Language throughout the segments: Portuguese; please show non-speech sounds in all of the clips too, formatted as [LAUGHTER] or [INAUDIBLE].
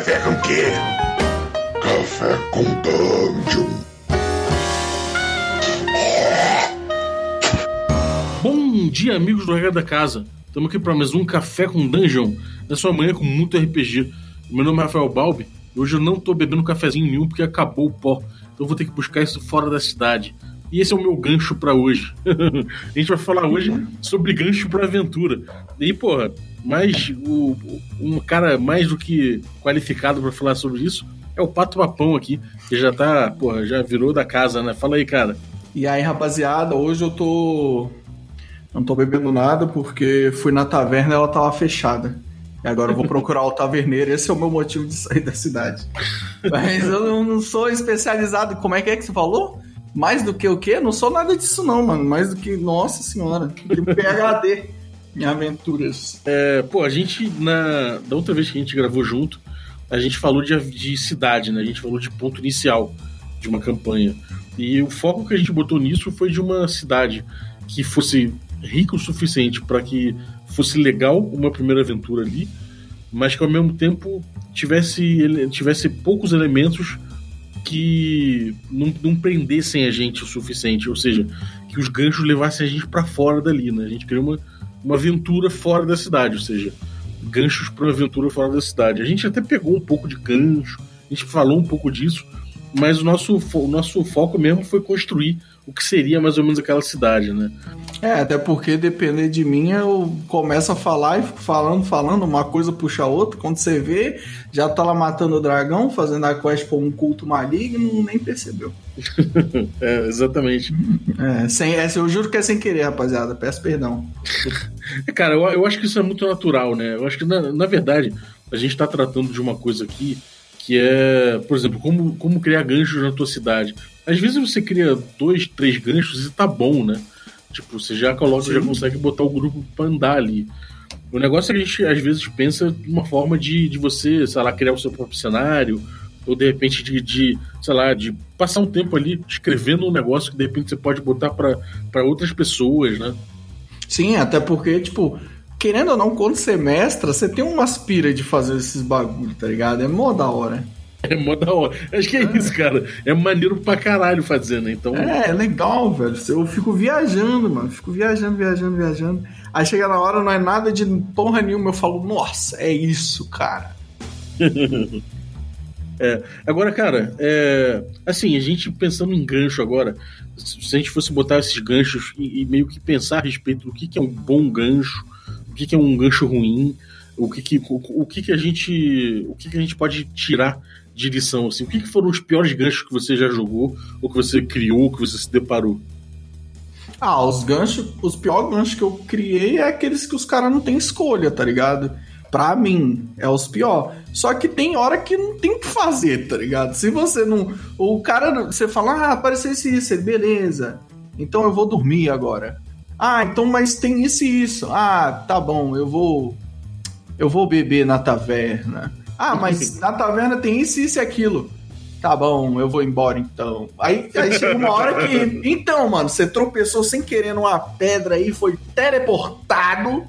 Café com quê? Café com Dungeon. Bom dia, amigos do Regra da Casa. Estamos aqui para mais um Café com Dungeon, na sua manhã com muito RPG. Meu nome é Rafael Balbi e hoje eu não estou bebendo cafezinho nenhum porque acabou o pó. Então eu vou ter que buscar isso fora da cidade. E esse é o meu gancho para hoje. [LAUGHS] a gente vai falar hoje sobre gancho para aventura. E, porra, mais o, um cara mais do que qualificado para falar sobre isso é o Pato Papão aqui, que já tá, porra, já virou da casa, né? Fala aí, cara. E aí, rapaziada, hoje eu tô. Não tô bebendo nada porque fui na taverna e ela tava fechada. E agora eu vou procurar o taverneiro, esse é o meu motivo de sair da cidade. [LAUGHS] Mas eu não sou especializado. Como é que é que você falou? Mais do que o quê? Não sou nada disso, não, mano. Mais do que. Nossa senhora. Que [LAUGHS] PHD em aventuras. É, pô, a gente, na, da outra vez que a gente gravou junto, a gente falou de, de cidade, né? A gente falou de ponto inicial de uma campanha. E o foco que a gente botou nisso foi de uma cidade que fosse rica o suficiente para que fosse legal uma primeira aventura ali, mas que ao mesmo tempo tivesse, tivesse poucos elementos que não, não prendessem a gente o suficiente, ou seja, que os ganchos levassem a gente para fora dali, né? A gente queria uma, uma aventura fora da cidade, ou seja, ganchos para uma aventura fora da cidade. A gente até pegou um pouco de gancho, a gente falou um pouco disso, mas o nosso, o nosso foco mesmo foi construir o que seria mais ou menos aquela cidade, né? É, até porque depender de mim, eu começo a falar e fico falando, falando, uma coisa puxa a outra. Quando você vê, já tá lá matando o dragão, fazendo a quest por um culto maligno, nem percebeu. [LAUGHS] é, exatamente. [LAUGHS] É, sem, é, eu juro que é sem querer, rapaziada. Peço perdão. [LAUGHS] Cara, eu, eu acho que isso é muito natural, né? Eu acho que, na, na verdade, a gente tá tratando de uma coisa aqui que é, por exemplo, como, como criar ganchos na tua cidade. Às vezes você cria dois, três ganchos e tá bom, né? Tipo, você já coloca, Sim. já consegue botar o grupo pra andar ali. O negócio é que a gente às vezes pensa uma forma de, de você, sei lá, criar o seu próprio cenário, ou de repente de, de, sei lá, de passar um tempo ali escrevendo um negócio que de repente você pode botar para outras pessoas, né? Sim, até porque, tipo, querendo ou não, quando você mestra, você tem uma aspira de fazer esses bagulho, tá ligado? É mó da hora. [LAUGHS] É mó da hora. Acho que é, é, isso, cara. É maneiro pra caralho fazer, né? Então... É, é legal, velho. Eu fico viajando, mano. Fico viajando, viajando, viajando. Aí chega na hora, não é nada de porra nenhuma. Eu falo, nossa, é isso, cara. [LAUGHS] é. Agora, cara, é... assim, a gente pensando em gancho agora, se a gente fosse botar esses ganchos e, meio que pensar a respeito do que, que é um bom gancho, o que, que é um gancho ruim, o que, que, o, o que, que a gente. O que, que a gente pode tirar de lição? Assim? O que, que foram os piores ganchos que você já jogou, ou que você criou, que você se deparou? Ah, os ganchos, os piores ganchos que eu criei é aqueles que os caras não têm escolha, tá ligado? Pra mim, é os piores. Só que tem hora que não tem o que fazer, tá ligado? Se você não. O cara, você fala, ah, apareceu esse isso, beleza. Então eu vou dormir agora. Ah, então, mas tem isso e isso. Ah, tá bom, eu vou. Eu vou beber na taverna. Ah, mas [LAUGHS] na taverna tem isso, isso e aquilo. Tá bom, eu vou embora então. Aí, aí chega uma hora que. Então, mano, você tropeçou sem querer numa pedra aí, foi teleportado.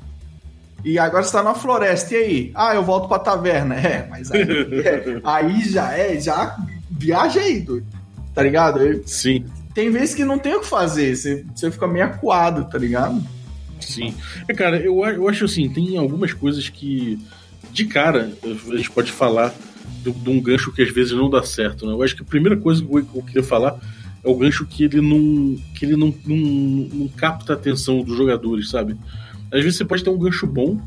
E agora você tá na floresta. E aí? Ah, eu volto pra taverna. É, mas aí, é, aí já é, já viaja aí, doido. Tá ligado? Sim. Tem vezes que não tem o que fazer, você, você fica meio acuado, tá ligado? Sim. É, cara, eu, eu acho assim, tem algumas coisas que de cara, a gente pode falar de, um gancho que às vezes não dá certo. Né? Eu acho que a primeira coisa que eu queria falar é o gancho que ele não, que ele não, não, não capta a atenção dos jogadores, sabe? Às vezes você pode ter um gancho bom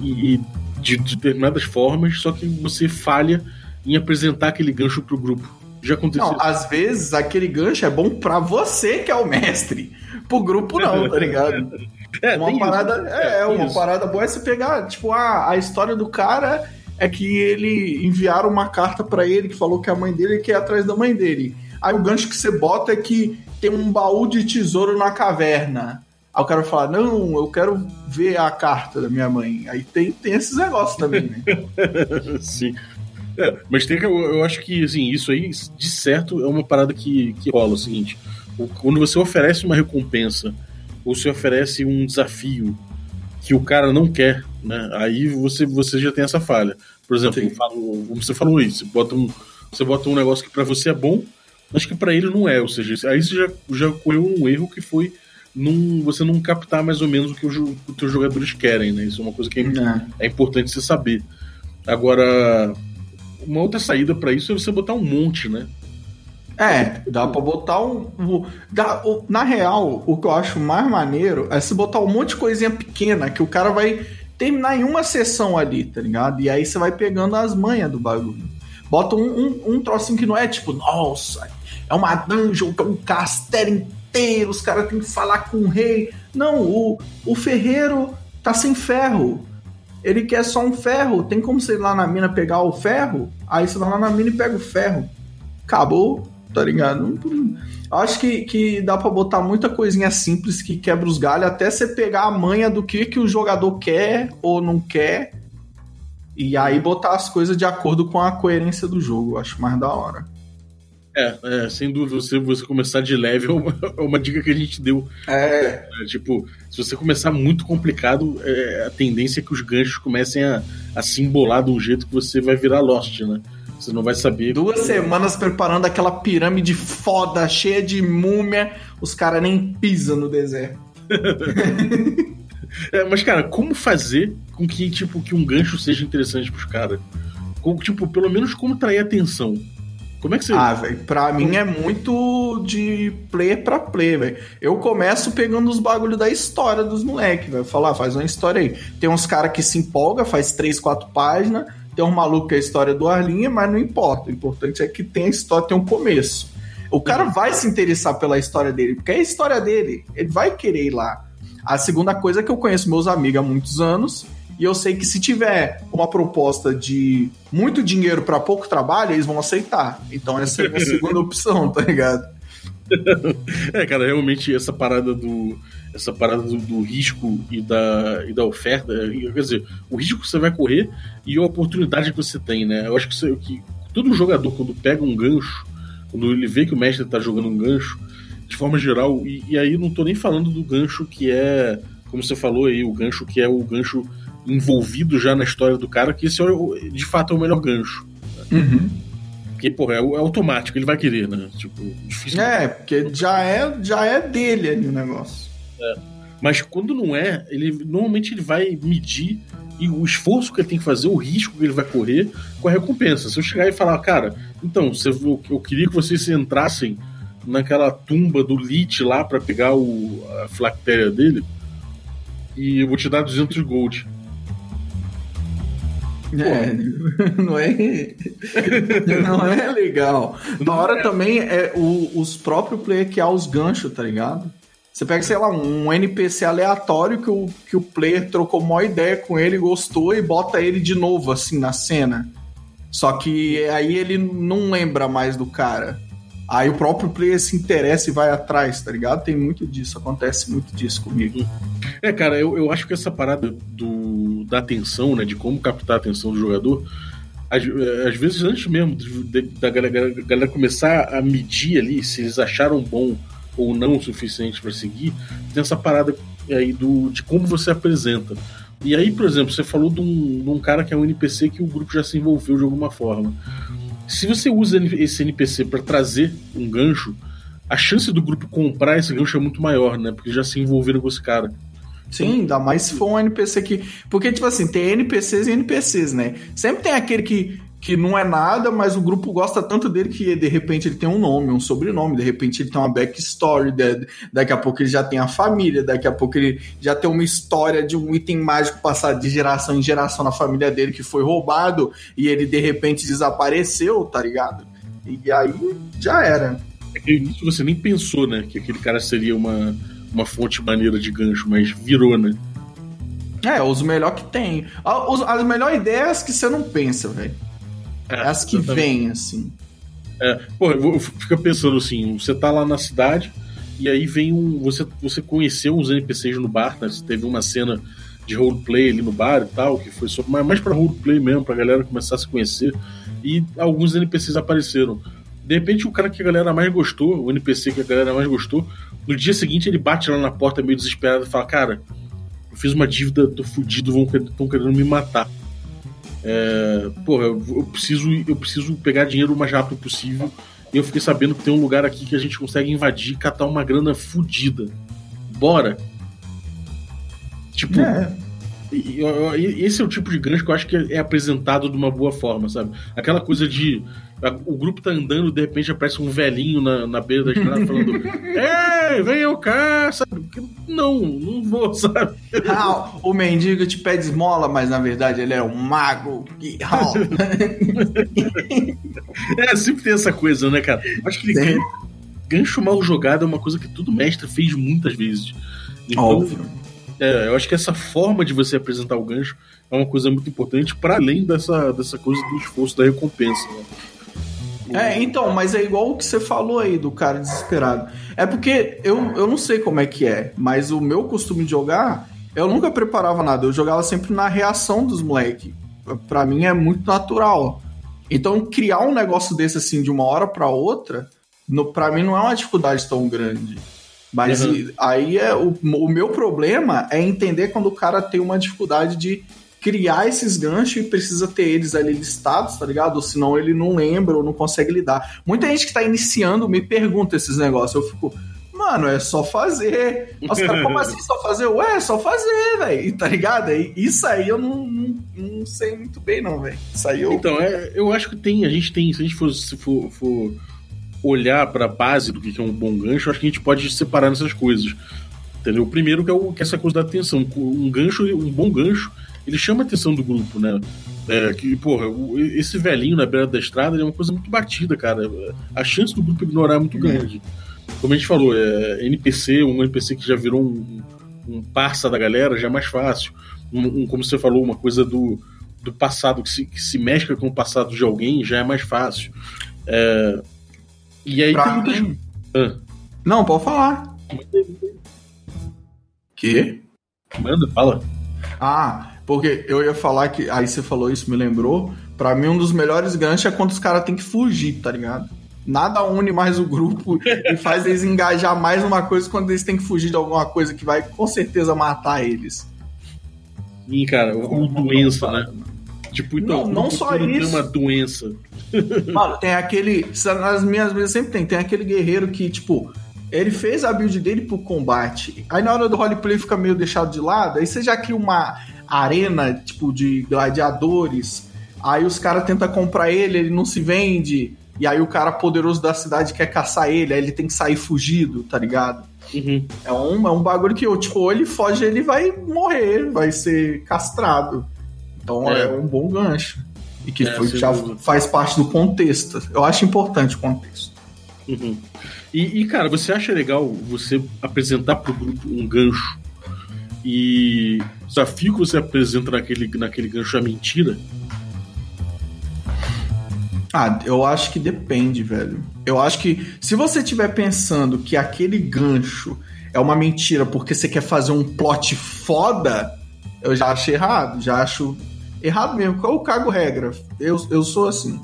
e, e de, de determinadas formas, só que você falha em apresentar aquele gancho pro grupo. Já aconteceu. Não, às vezes aquele gancho é bom para você que é o mestre. Pro grupo não, tá ligado? [LAUGHS] É, uma parada, isso. é, é uma isso. parada boa é você pegar, tipo, a, a história do cara é que ele enviaram uma carta para ele que falou que a mãe dele quer ir atrás da mãe dele. Aí o gancho que você bota é que tem um baú de tesouro na caverna. Aí o cara fala, não, eu quero ver a carta da minha mãe. Aí tem, tem esses negócios também, né? [LAUGHS] Sim. É, mas tem eu, eu, acho que assim, isso aí, de certo, é uma parada que, que rola o seguinte. Quando você oferece uma recompensa ou se oferece um desafio que o cara não quer, né? Aí você, você já tem essa falha. Por exemplo, falo, como você falou aí, você bota um, você bota um negócio que pra você é bom, mas que pra ele não é. Ou seja, aí você já, já correu um erro que foi num, você não captar mais ou menos o que os os teus jogadores querem, né? Isso é uma coisa que é, É. é importante você saber. Agora, uma outra saída pra isso é você botar um monte, né? É, dá pra botar um. o- dá- na real, o que eu acho mais maneiro é se botar um monte de coisinha pequena que o cara vai terminar em uma sessão ali, tá ligado? E aí você vai pegando as manhas do bagulho. Bota um, um, um trocinho que não é tipo, nossa, é uma dungeon, que é um castelo inteiro, os caras têm que falar com o rei. Não, o, o ferreiro tá sem ferro. Ele quer só um ferro. Tem como você ir lá na mina pegar o ferro? Aí você vai lá na mina e pega o ferro. Acabou, tá ligado? Acho que, que dá pra botar muita coisinha simples que quebra os galhos até você pegar a manha do que, que o jogador quer ou não quer. E aí botar as coisas de acordo com a coerência do jogo. Eu acho mais da hora. É, é, sem dúvida, você, você começar de leve [LAUGHS] é uma, é uma dica que a gente deu. É. né? Tipo, se você começar muito complicado, é, a tendência é que os ganchos comecem a, a se embolar de um jeito que você vai virar Lost, né? Você não vai saber. Duas semanas preparando aquela pirâmide foda, cheia de múmia, os caras nem pisam no deserto. [LAUGHS] É, mas, cara, como fazer com que, tipo, que um gancho seja interessante pros caras? Com, tipo, pelo menos como atrair atenção. Como é que você. Ah, velho, pra mim é muito de player pra player, velho. Eu começo pegando os bagulho da história dos moleques, velho. Falar, faz uma história aí. Tem uns caras que se empolga, faz três, quatro páginas. Tem um maluco que é a história do Arlinha, mas não importa. O importante é que tem a história, tem um começo. O cara vai se interessar pela história dele, porque é a história dele. Ele vai querer ir lá. A segunda coisa é que eu conheço meus amigos há muitos anos e eu sei que se tiver uma proposta de muito dinheiro pra pouco trabalho, eles vão aceitar. Então essa é a minha [LAUGHS] segunda opção, tá ligado? [LAUGHS] É, cara, realmente essa parada do. Essa parada do, do risco e da, e da oferta. Quer dizer, o risco que você vai correr e a oportunidade que você tem, né? Eu acho que, você, que todo jogador, quando pega um gancho, quando ele vê que o mestre tá jogando um gancho, de forma geral, e, e aí não tô nem falando do gancho que é, como você falou aí, o gancho que é o gancho envolvido já na história do cara, que esse é, de fato é o melhor gancho. Porque, porra, é, é automático, ele vai querer, né? Tipo, difícil. É, porque já é, já é dele ali o negócio. Mas quando não é, ele normalmente ele vai medir e o esforço que ele tem que fazer, o risco que ele vai correr com a recompensa. Se eu chegar e falar, cara, então, você, eu, eu queria que vocês entrassem naquela tumba do Lich lá pra pegar o, a flactéria dele e eu vou te dar 200 gold. É, [LAUGHS] não é, não é legal. Na hora também é o- os próprios players que há os ganchos, tá ligado? Você pega, sei lá, um NPC aleatório que o, que o player trocou uma ideia com ele, gostou e bota ele de novo, assim, na cena. Só que aí ele não lembra mais do cara. Aí o próprio player se interessa e vai atrás, tá ligado? Tem muito disso, acontece muito disso comigo. É, cara, eu, eu acho que essa parada do, da atenção, né, de como captar a atenção do jogador, às, eh, às vezes antes mesmo de- da galera, galera começar a medir ali se eles acharam bom ou não o suficiente pra seguir, tem essa parada aí do, de como você apresenta. E aí, por exemplo, você falou de um, de um cara que é um NPC que o grupo já se envolveu de alguma forma. Se você usa esse NPC pra trazer um gancho, a chance do grupo comprar esse gancho é muito maior, né? Porque já se envolveram com esse cara. Sim, ainda mais se for um NPC que. Porque, tipo assim, tem NPCs e NPCs, né? Sempre tem aquele que, que não é nada, mas o grupo gosta tanto dele que de repente ele tem um nome, um sobrenome, de repente ele tem uma backstory, de- daqui a pouco ele já tem a família, daqui a pouco ele já tem uma história de um item mágico passado de geração em geração na família dele que foi roubado e ele de repente desapareceu, tá ligado? E aí já era. É que início você nem pensou, né? Que aquele cara seria uma, uma fonte maneira de gancho, mas virou, né? É, os melhores que tem. A- os- As melhores ideias que você não pensa, velho. É as que vêm, assim. É, pô, eu vou- fica pensando assim, você tá lá na cidade e aí vem um. Você, você conheceu uns NPCs no bar, né? Você teve uma cena de roleplay ali no bar e tal, que foi só mais, pra roleplay mesmo, pra galera começar a se conhecer. E alguns NPCs apareceram. De repente, o cara que a galera mais gostou, o NPC que a galera mais gostou, no dia seguinte ele bate lá na porta meio desesperado e fala: Cara, eu fiz uma dívida, tô fudido, vão estão querendo me matar. É, porra, eu, eu preciso, eu preciso pegar dinheiro o mais rápido possível. E eu fiquei sabendo que tem um lugar aqui que a gente consegue invadir e catar uma grana fodida. Bora! Tipo, É. esse é o tipo de gancho que eu acho que é apresentado de uma boa forma, sabe? Aquela coisa de. O grupo tá andando, de repente aparece um velhinho na, na beira da estrada falando: [LAUGHS] Ei, venham cá, sabe? Não, não vou, sabe? O mendigo te pede esmola, mas na verdade ele é um mago. E- [LAUGHS] É, sempre tem essa coisa, né, cara? Acho que Tem. gancho mal jogado é uma coisa que todo mestre fez muitas vezes. Então, Óbvio. É, eu acho que essa forma de você apresentar o gancho é uma coisa muito importante, para além dessa, dessa coisa do esforço da recompensa. Né? É, então, mas é igual o que você falou aí do cara desesperado. É porque eu, eu não sei como é que é, mas o meu costume de jogar, eu nunca preparava nada, eu jogava sempre na reação dos moleques. Pra mim é muito natural. Então, criar um negócio desse assim de uma hora pra outra, no, pra mim não é uma dificuldade tão grande. Mas Uhum. aí é o, o meu problema é entender quando o cara tem uma dificuldade de criar esses ganchos e precisa ter eles ali listados, tá ligado? Ou senão ele não lembra ou não consegue lidar. Muita gente que tá iniciando me pergunta esses negócios. Eu fico, mano, é só fazer. Os caras, como assim só fazer? Ué, é só fazer, velho. Tá ligado? Isso aí eu não, não, não sei muito bem, não, velho. Isso aí eu. Então, é, eu acho que tem, a gente tem, se a gente for, se for, for olhar para a base do que é um bom gancho, acho que a gente pode separar nessas coisas. Entendeu? O primeiro que é, o, que é essa coisa da atenção. Um gancho, um bom gancho, ele chama a atenção do grupo, né? É, que, porra, esse velhinho na beira da estrada é uma coisa muito batida, cara. A chance do grupo ignorar é muito grande. Como a gente falou, é, NPC, um NPC que já virou um, um parça da galera, já é mais fácil. Um, um- como você falou, uma coisa do, do passado que se, que se mescla com o passado de alguém já é mais fácil. É, e aí Pra tem muitas. Ah, Não, pode falar. Que? manda, fala. Ah, porque eu ia falar que. Aí você falou isso, me lembrou. Pra mim, um dos melhores ganchos é quando os caras têm que fugir, tá ligado? Nada une mais o grupo [LAUGHS] e faz eles engajar mais numa coisa quando eles têm que fugir de alguma coisa que vai com certeza matar eles. E, cara, o, o doença, né? Tipo, então, Não, não só isso. uma doença. [LAUGHS] Mano, tem aquele. Nas minhas mesas sempre tem. Tem aquele guerreiro que, tipo, ele fez a build dele pro combate. Aí na hora do roleplay fica meio deixado de lado. Aí você já cria uma arena, tipo, de gladiadores. Aí os caras tentam comprar ele, ele não se vende. E aí o cara poderoso da cidade quer caçar ele, aí ele tem que sair fugido, tá ligado? Uhum. É um, é um bagulho que, tipo, ou ele foge, ele vai morrer, vai ser castrado. Então é, É. um bom gancho. E que É, foi- já dúvida. faz parte do contexto. Eu acho importante o contexto. Uhum. E, e, cara, você acha legal você apresentar pro grupo um gancho e o desafio que você apresenta naquele, naquele gancho é mentira? Ah, eu acho que depende, velho. Eu acho que se você estiver pensando que aquele gancho é uma mentira porque você quer fazer um plot foda, eu já acho errado. Já acho errado mesmo. Eu cago regra. Eu, eu sou assim.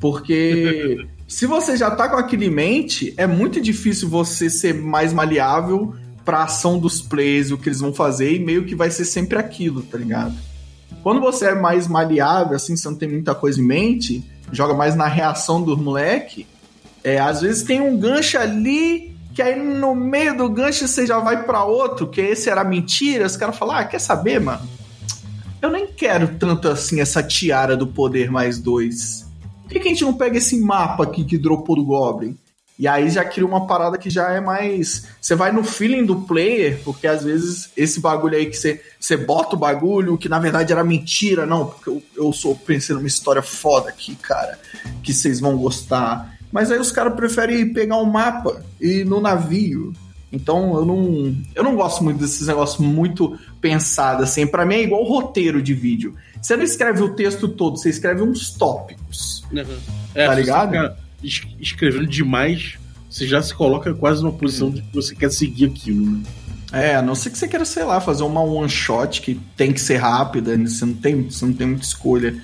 Porque [LAUGHS] se você já tá com aquilo em mente, é muito difícil você ser mais maleável pra ação dos plays, o que eles vão fazer, e meio que vai ser sempre aquilo, tá ligado? Quando você é mais maleável, assim, você não tem muita coisa em mente, joga mais na reação do moleque, é, às vezes tem um gancho ali, que aí no meio do gancho você já vai pra outro, que esse era mentira, os caras falam, ah, quer saber, mano? Eu nem quero tanto assim essa tiara do poder mais dois. Por que, que a gente não pega esse mapa aqui que dropou do Goblin? E aí já cria uma parada que já é mais. Você vai no feeling do player, porque às vezes esse bagulho aí que você, você bota o bagulho, que na verdade era mentira, não, porque eu, eu sou pensei numa história foda aqui, cara, que vocês vão gostar. Mas aí os caras preferem pegar um mapa e ir no navio. Então eu não, eu não gosto muito desses negócios muito pensados assim. Pra mim é igual roteiro de vídeo. Você não escreve o texto todo, você escreve uns tópicos. É, Tá ligado? Ficar es- escrevendo demais, você já se coloca quase numa posição de que você quer seguir aquilo, né? É, a não ser que você queira, sei lá, fazer uma one shot que tem que ser rápida, né? você não tem, você não tem muita escolha.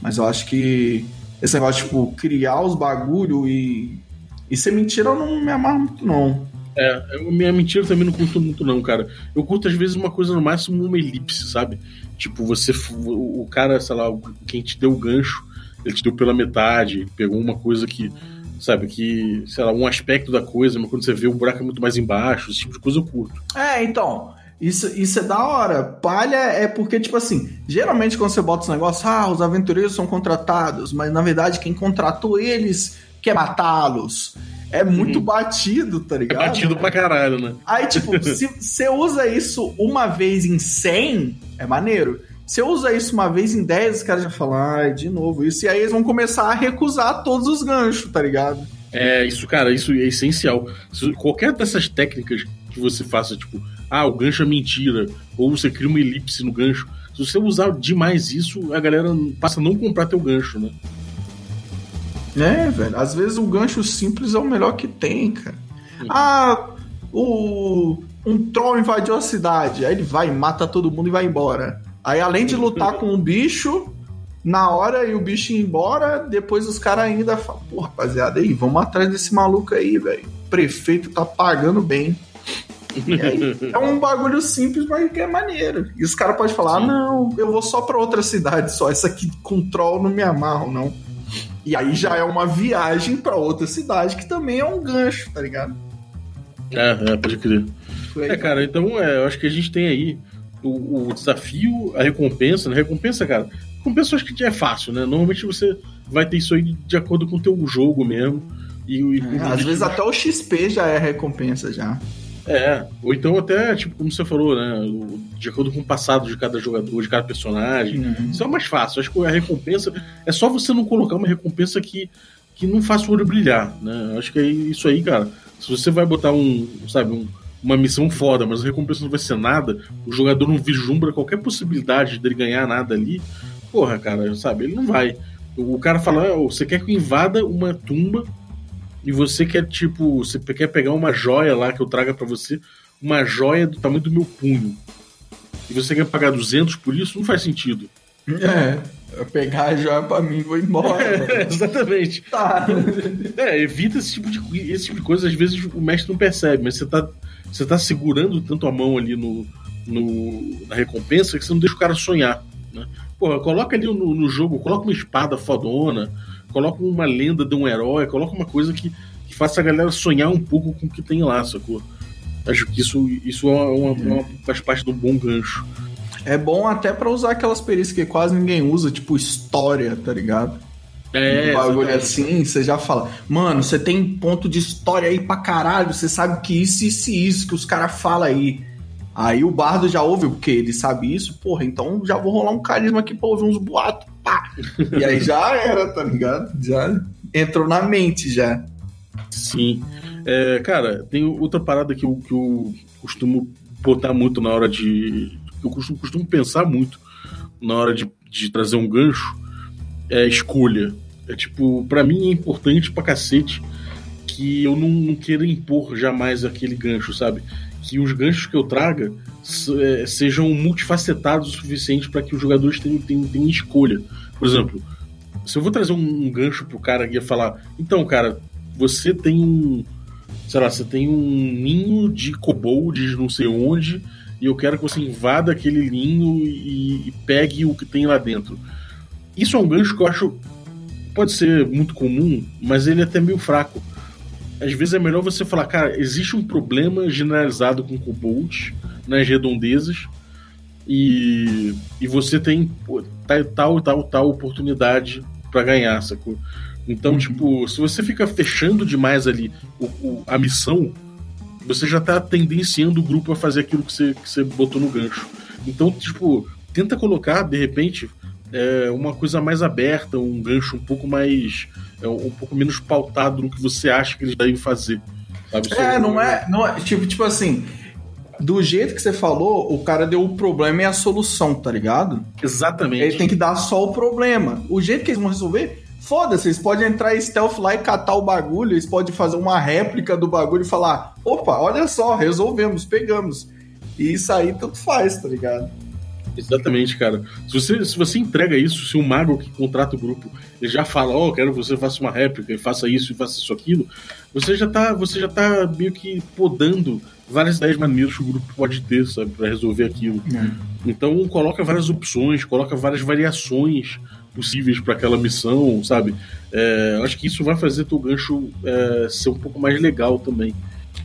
Mas eu acho que esse negócio, tipo, criar os bagulho e, e ser mentira eu não me amarro muito, não. É, minha mentira também não curto muito, não, cara. Eu curto às vezes uma coisa no máximo uma elipse, sabe? Tipo, você. O cara, sei lá, quem te deu o gancho, ele te deu pela metade, pegou uma coisa que. Sabe, que, sei lá, um aspecto da coisa, mas quando você vê o buraco é muito mais embaixo, esse tipo de coisa eu curto. É, então. Isso, isso é da hora. Palha é porque, tipo assim, geralmente quando você bota os negócios, ah, os aventureiros são contratados, mas na verdade quem contratou eles quer matá-los. É muito uhum. batido, tá ligado? É batido pra caralho, né? Aí, tipo, [LAUGHS] se você usa isso uma vez em 100, é maneiro. Se eu usa isso uma vez em 10, os caras já falam, ai, de novo isso. E aí eles vão começar a recusar todos os ganchos, tá ligado? É, isso, cara, isso é essencial. Qualquer dessas técnicas que você faça, tipo, ah, o gancho é mentira, ou você cria uma elipse no gancho. Se você usar demais isso, a galera passa a não comprar teu gancho, né? É, velho. Às vezes o gancho simples é o melhor que tem, cara. Uhum. Ah, o um troll invadiu a cidade. Aí ele vai, mata todo mundo e vai embora. Aí além de lutar com um bicho, na hora e o bicho ir embora, depois os caras ainda falam, pô, rapaziada, aí, vamos atrás desse maluco aí, velho. Prefeito tá pagando bem. Aí, [LAUGHS] é um bagulho simples, mas que é maneiro. E os caras podem falar: ah, não, eu vou só pra outra cidade só. Essa aqui com troll não me amarro, não. E aí já é uma viagem para outra cidade que também é um gancho, tá ligado? É, é pode crer. É, cara, então é, eu acho que a gente tem aí o, o desafio, a recompensa, né? Recompensa, cara, recompensa eu acho que é fácil, né? Normalmente você vai ter isso aí de acordo com o teu jogo mesmo. E, e é, às vezes até o XP já é recompensa já. É, ou então até, tipo, como você falou, né? De acordo com o passado de cada jogador, de cada personagem. Uhum. Isso é mais fácil. Acho que a recompensa. É só você não colocar uma recompensa que, que não faça o olho brilhar, né? Acho que é isso aí, cara. Se você vai botar um, sabe, um, uma missão foda, mas a recompensa não vai ser nada, o jogador não vislumbra qualquer possibilidade dele ganhar nada ali, porra, cara, sabe? Ele não vai. O cara fala, oh, você quer que eu invada uma tumba e você quer, tipo, você quer pegar uma joia lá que eu traga para você, uma joia do tamanho do meu punho, e você quer pagar 200 por isso, não faz sentido. É, eu pegar a joia pra mim e vou embora. [LAUGHS] É, exatamente. Tá. [LAUGHS] É, evita esse tipo, de, esse tipo de coisa, às vezes o mestre não percebe, mas você tá, você tá segurando tanto a mão ali no, no, na recompensa que você não deixa o cara sonhar. Né? Porra, coloca ali no, no jogo, coloca uma espada fodona, coloca uma lenda de um herói, coloca uma coisa que, que faça a galera sonhar um pouco com o que tem lá, sacou? Acho que isso, isso é uma, uma, faz parte de um bom gancho. É bom até para usar aquelas perícias que quase ninguém usa, tipo história, tá ligado? É, um bagulho assim, você já fala, mano, você tem ponto de história aí pra caralho, você sabe que isso, isso e isso que os caras falam aí. Aí o bardo já ouve, porque ele sabe isso, porra, então já vou rolar um carisma aqui pra ouvir uns boatos, pá. E aí já era, tá ligado? Já entrou na mente já. Sim. É, cara, tem outra parada que eu, que eu costumo botar muito na hora de. Eu costumo, costumo pensar muito na hora de, de trazer um gancho. É escolha. É tipo, para mim é importante pra cacete que eu não, não queira impor jamais aquele gancho, sabe? que os ganchos que eu traga é, sejam multifacetados o suficiente para que os jogadores tenham, tenham, tenham, escolha. Por exemplo, se eu vou trazer um, um gancho pro cara e falar, então, cara, você tem um. Sei lá, você tem um ninho de kobolds não sei onde, e eu quero que você invada aquele ninho e, e pegue o que tem lá dentro. Isso é um gancho que eu acho. Pode ser muito comum, mas ele é até meio fraco às vezes é melhor você falar, cara, existe um problema generalizado com Cobalt nas redondezas e, e você tem pô, tal, tal, tal oportunidade para ganhar, sacou? Então, uhum. tipo, se você fica fechando demais ali o, o, a missão, você já tá tendenciando o grupo a fazer aquilo que você, que você botou no gancho. Então, tipo, tenta colocar, de repente, é, uma coisa mais aberta, um gancho um pouco mais. É, um pouco menos pautado no que você acha que eles devem fazer. Sabe? É, não é, não é. Tipo, tipo assim. Do jeito que você falou, o cara deu o problema e a solução, tá ligado? Exatamente. Ele tem que dar só o problema. O jeito que eles vão resolver, foda-se, eles podem entrar em stealth lá e catar o bagulho, eles podem fazer uma réplica do bagulho e falar: opa, olha só, resolvemos, pegamos. E isso aí tanto faz, tá ligado? Exatamente, cara. Se você, se você entrega isso, se um mago que contrata o grupo ele já fala, ó, oh, quero que você faça uma réplica e faça isso e faça isso aquilo, você já tá, você já tá meio que podando várias ideias maneiras que o grupo pode ter, sabe, para resolver aquilo. É. Então coloca várias opções, coloca várias variações possíveis para aquela missão, sabe? É, acho que isso vai fazer teu gancho é, ser um pouco mais legal também.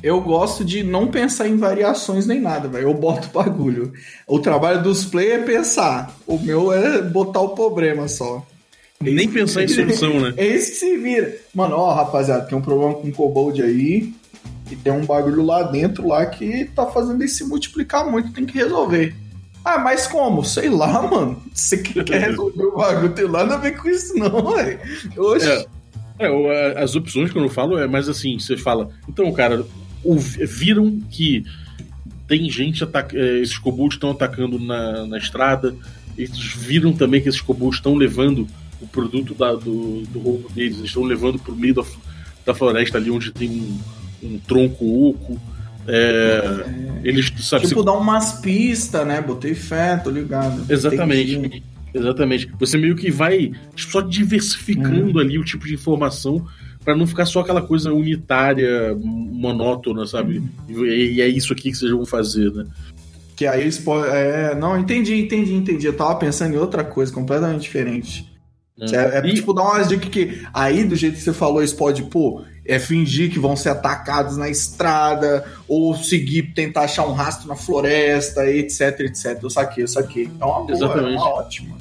Eu gosto de não pensar em variações nem nada, velho. Eu boto bagulho. O trabalho dos players é pensar. O meu é botar o problema só. Nem pensar em solução, né? [LAUGHS] É isso que se vira. Mano, ó, rapaziada, tem um problema com o Kobold aí. E tem um bagulho lá dentro lá que tá fazendo ele se multiplicar muito, tem que resolver. Ah, mas como? Sei lá, [LAUGHS] mano. Você que quer [LAUGHS] resolver o bagulho, tem nada a ver com isso, não, velho. É, é, as opções que eu falo é mais assim, você fala, então, cara, viram que tem gente atacando. É, esses kobolds estão atacando na, na estrada. Eles viram também que esses kobolds estão levando o produto da, do, do roubo deles. Eles estão levando pro meio da, da floresta ali onde tem um, um tronco oco. É, é, eles, sabe, tipo, se... dar umas pistas, né? Botei fé, tô ligado. Exatamente. Exatamente. Você meio que vai só diversificando hum. ali o tipo de informação para não ficar só aquela coisa unitária, monótona, sabe? Hum. E, e, é isso aqui que vocês vão fazer, né? Que aí eles podem. É, não, entendi, entendi, entendi. Eu tava pensando em outra coisa completamente diferente. É, é, é e... tipo dar umas dicas que aí, do jeito que você falou, eles podem, pô, é fingir que vão ser atacados na estrada, ou seguir, tentar achar um rastro na floresta, etc, etc. Eu saquei, eu saquei. É uma boa, é Exatamente. é uma ótima.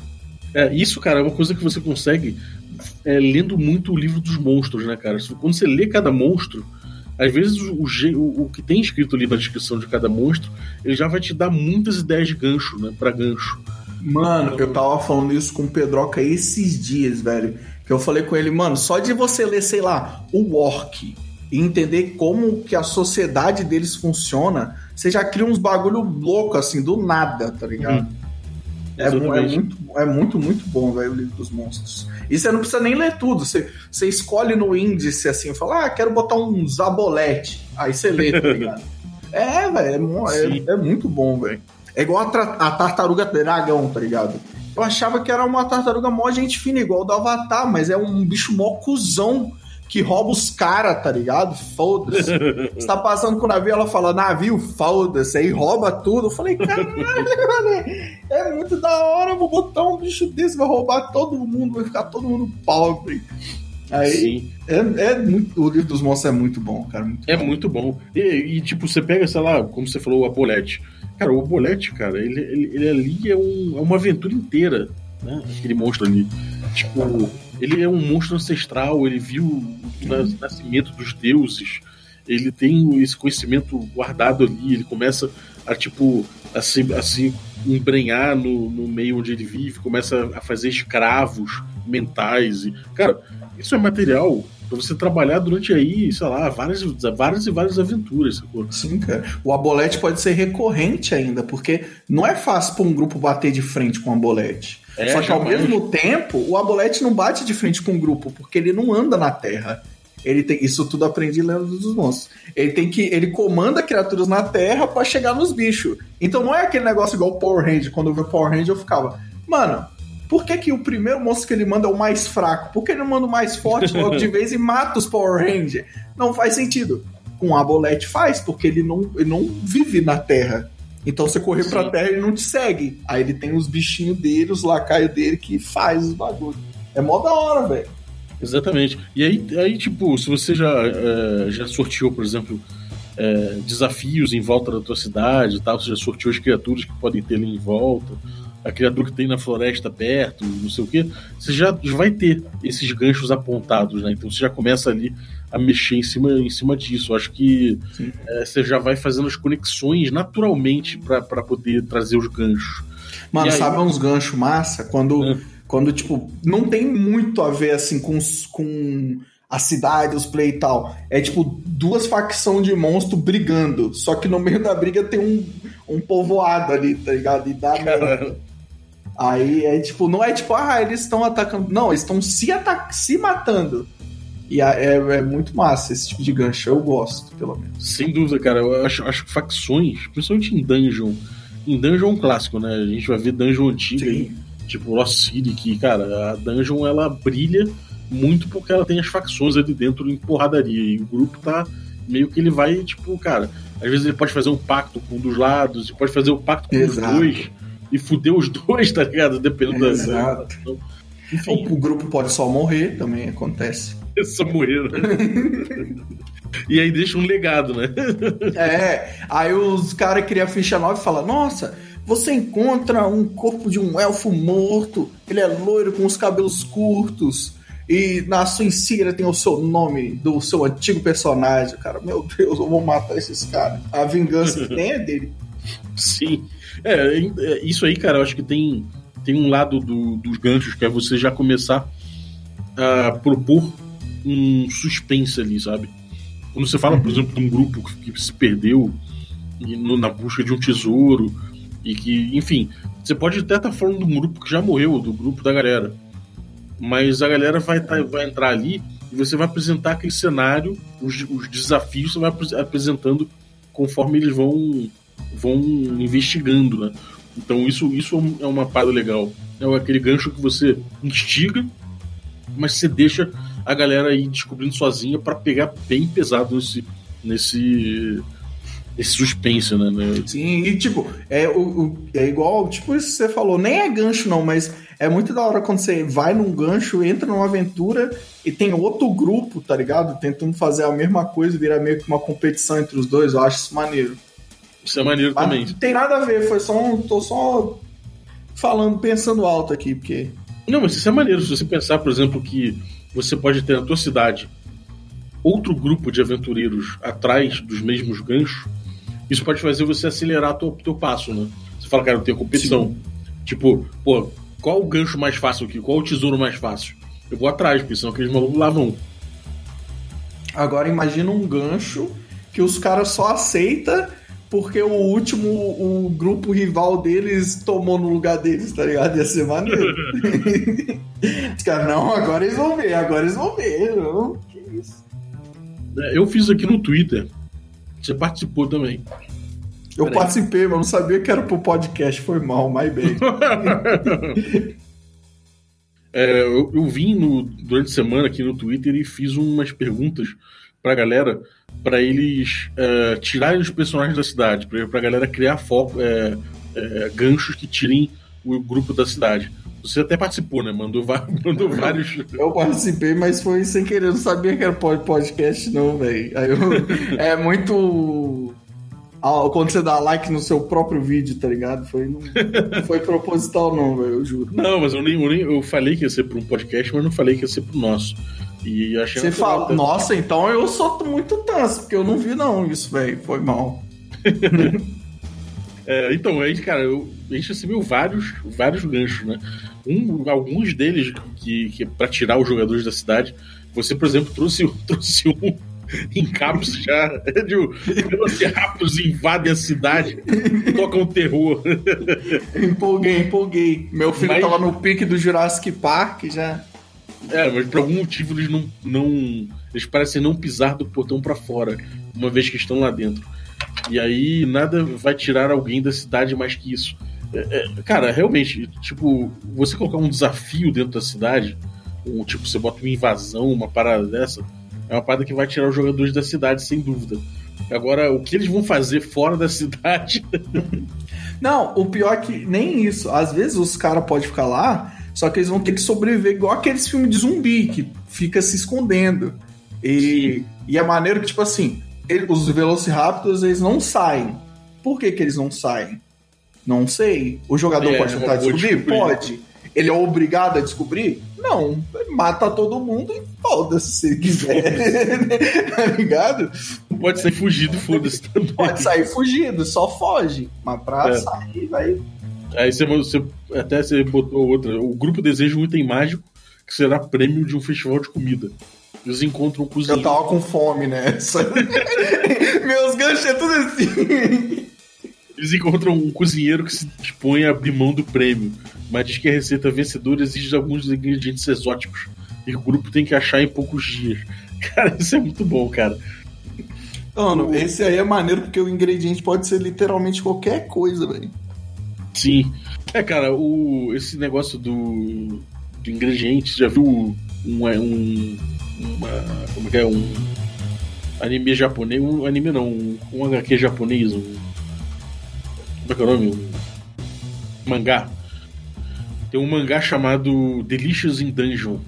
É, isso, cara, é uma coisa que você consegue é, lendo muito o livro dos monstros, né, cara? Quando você lê cada monstro, às vezes o, o, o, que tem escrito ali na descrição de cada monstro, ele já vai te dar muitas ideias de gancho, né? Pra gancho. Mano, eu tava falando isso com o Pedroca esses dias, velho. Eu falei com ele, mano, só de você ler, sei lá, o Orc e entender como que a sociedade deles funciona, você já cria uns bagulho louco, assim, do nada, tá ligado? Uhum. É, é, muito, é muito, muito bom, velho, o livro dos monstros. E você não precisa nem ler tudo. Você, você escolhe no índice assim, fala, ah, quero botar um zabolete. Aí você lê, tá ligado? [LAUGHS] é, velho, é, é, é, muito bom, velho. É igual a, a, tartaruga dragão, tá ligado? Eu achava que era uma tartaruga mó gente fina, igual do Avatar, mas é um bicho mó cuzão que rouba os caras, tá ligado? Foda-se. [LAUGHS] Você tá passando com o navio, ela fala, navio, foda-se, aí rouba tudo. Eu falei, caralho, [LAUGHS] mano, é muito da hora, vou botar um bicho desse, vai roubar todo mundo, vai ficar todo mundo pobre. Aí, é, é, muito, o livro dos monstros é muito bom, cara. Muito é bom. muito bom. E, e, tipo, você pega, sei lá, como você falou, o Abolete. Cara, o Abolete, cara, ele, ele, ele ali é, um, é uma aventura inteira, né? Aquele monstro ali. Tipo, ele é um monstro ancestral, ele viu o nascimento dos deuses, ele tem esse conhecimento guardado ali, ele começa a tipo a se, a se embrenhar no, no meio onde ele vive, começa a fazer escravos mentais e cara, isso é material para você trabalhar durante aí, sei lá, várias, várias e várias aventuras. Sacou? Sim, cara. O abolete pode ser recorrente ainda, porque não é fácil para um grupo bater de frente com o abolete. É, Só que ao mesmo tempo, o Abolete não bate de frente com o grupo, porque ele não anda na Terra. Ele tem isso tudo aprendi lendo dos monstros. Ele tem que ele comanda criaturas na Terra para chegar nos bichos. Então não é aquele negócio igual o Power Ranger. Quando eu vi Power Ranger eu ficava, mano, por que, que o primeiro monstro que ele manda é o mais fraco? Por que ele não manda o mais forte [LAUGHS] logo de vez e mata os Power Ranger? Não faz sentido. Com o Abolete faz, porque ele não, ele não vive na Terra. Então você correr Sim. pra terra ele não te segue. Aí ele tem os bichinhos dele, os lacaios dele que faz os bagulhos. É mó da hora, velho. Exatamente. E aí, aí, tipo, se você já, é, já sorteou, por exemplo, é, desafios em volta da tua cidade e tal, você já sorteou as criaturas que podem ter ali em volta, a criatura que tem na floresta perto, não sei o que, você já vai ter esses ganchos apontados, né? Então você já começa ali a mexer em cima, em cima disso. Acho que é, você já vai fazendo as conexões naturalmente para poder trazer os ganchos. Mano, e sabe aí... uns ganchos massa? Quando, é. quando, tipo, não tem muito a ver, assim, com, com a cidade, os play e tal. É, tipo, duas facções de monstro brigando. Só que no meio da briga tem um, um povoado ali, tá ligado? E dá merda. Aí é tipo, não é tipo, ah, eles estão atacando. Não, eles estão se, se matando. E é, é, muito massa esse tipo de gancho, eu gosto, pelo menos. Sem dúvida, cara. Eu acho, acho facções, principalmente em dungeon, em dungeon é um clássico, né? A gente vai ver dungeon antiga, Sim. tipo Lost City, que, cara, a dungeon ela brilha muito porque ela tem as facções ali dentro em porradaria. E o grupo tá meio que ele vai, tipo, cara, às vezes ele pode fazer um pacto com um dos lados, e pode fazer um pacto com Exato. os dois e fuder os dois, tá ligado? Dependendo Exato. da. Então, enfim, O grupo pode só morrer, também acontece. só morreram. e aí deixa um legado, né? É, aí os caras criam a ficha nova e falam: Nossa, você encontra um corpo de um elfo morto, ele é loiro com os cabelos curtos, e na sua insígnia tem o seu nome do seu antigo personagem. Cara, meu Deus, eu vou matar esses caras. A vingança [LAUGHS] que tem é dele. Sim. É, é, isso aí, cara, eu acho que tem, tem um lado do- dos ganchos que é você já começar a propor um suspense ali, sabe? Quando você fala, por exemplo, de um grupo que, se perdeu na busca de um tesouro e que, enfim, você pode até estar falando de um grupo que já morreu, do grupo da galera. Mas a galera vai, tá- vai entrar ali e você vai apresentar aquele cenário, os, os desafios você vai apres- apresentando conforme eles vão vão investigando, né? Então isso, isso é uma parada legal. É aquele gancho que você instiga, mas você deixa a galera ir descobrindo sozinha pra pegar bem pesado nesse nesse esse suspense, né? né? Sim, e tipo, é, o, o- é igual, tipo isso que você falou, nem é gancho não, mas é muito da hora quando você vai num gancho, entra numa aventura e tem outro grupo, tá ligado? Tentando fazer a mesma coisa, virar meio que uma competição entre os dois, eu acho isso maneiro. Isso é maneiro Mas também. não tem nada a ver, foi só um, tô só falando, pensando alto aqui, porque Não, mas isso é maneiro. Se você pensar, por exemplo, que você pode ter na tua cidade outro grupo de aventureiros atrás dos mesmos ganchos, isso pode fazer você acelerar o teu passo, né? Você fala, cara, eu tenho competição. Tipo, pô, qual o gancho mais fácil aqui? Qual o tesouro mais fácil? Eu vou atrás, porque senão aqueles malucos lá vão. agora imagina um gancho que os caras só aceita porque o último, o grupo rival deles tomou no lugar deles, tá ligado? Ia ser maneiro. [LAUGHS] Os caras, não, agora eles vão ver, agora eles vão ver. Não, que isso. É, Eu fiz aqui no Twitter. Você participou também. Eu participei, mas não sabia que era pro podcast, foi mal, my bad. [LAUGHS] [LAUGHS] É, eu, eu vim no- durante a semana aqui no Twitter e fiz umas perguntas pra galera pra eles é, tirarem os personagens da cidade, pra, galera criar foco, é, é, ganchos que tirem o grupo da cidade. Você até participou, né? Mandou, [LAUGHS] mandou vários. Eu participei, mas foi sem querer, eu não sabia que era pod- podcast, não, velho. Aí eu- [LAUGHS] É muito. Ah, Quando você dá like no seu próprio vídeo, tá ligado? Foi, não, não foi proposital, não, velho, eu juro. Não, mas eu nem, eu nem- eu falei que ia ser para um podcast, mas não falei que ia ser pro nosso. E achei Você fala, nossa, então eu sou muito tanso, porque eu não vi, não, isso, velho. Foi mal. [LAUGHS] É, então, aí, cara, eu, a gente recebeu vários, vários ganchos, né? Um, alguns deles que, que para tirar os jogadores da cidade. Você, por exemplo, trouxe, [LAUGHS] trouxe um [LAUGHS] em Capos já de um- Velociraptors invadem a cidade, tocam terror. [LAUGHS] Empolguei, empolguei. Meu filho Mas- tava no pique do Jurassic Park já. É, mas por algum motivo eles não, não. Eles parecem não pisar do portão pra fora, uma vez que estão lá dentro. E aí nada vai tirar alguém da cidade mais que isso. É, é, cara, realmente, tipo, você colocar um desafio dentro da cidade, um, tipo, você bota uma invasão, uma parada dessa, é uma parada que vai tirar os jogadores da cidade, sem dúvida. Agora, o que eles vão fazer fora da [LAUGHS] cidade. Não, o pior é que nem isso. Às vezes os caras podem ficar lá, só que eles vão ter que sobreviver igual aqueles filmes de zumbi que fica se escondendo. E, e é maneiro que, tipo assim, ele- os Velociraptors eles não saem. Por que, que eles não saem? Não sei. O jogador É, pode tentar vou descobrir? descobrir. Pode. Ele é obrigado a descobrir? Não. Mata todo mundo e foda-se se ele quiser. [LAUGHS] tá ligado? Pode sair fugido, foda-se [LAUGHS] também. Pode sair fugido, só foge. Mas pra É. sair, vai. Aí você, você até você botou outra. O grupo deseja um item mágico que será prêmio de um festival de comida. Eles encontram um Eu tava com fome nessa. [LAUGHS] Meus ganchos é tudo assim. Eles encontram um cozinheiro que se dispõe a abrir mão do prêmio, mas diz que a receita vencedora exige alguns ingredientes exóticos e o grupo tem que achar em poucos dias. [LAUGHS] Cara, isso é muito bom, cara. Mano, esse aí é maneiro porque o ingrediente pode ser literalmente qualquer coisa, velho. Sim. É, cara, o, esse negócio do, do ingrediente, já viu um, um uma, como é que é, um anime japonês, um anime não, um, um HQ japonês, um, como é que é o nome? Um mangá. Tem um mangá chamado Delicious in Dungeon,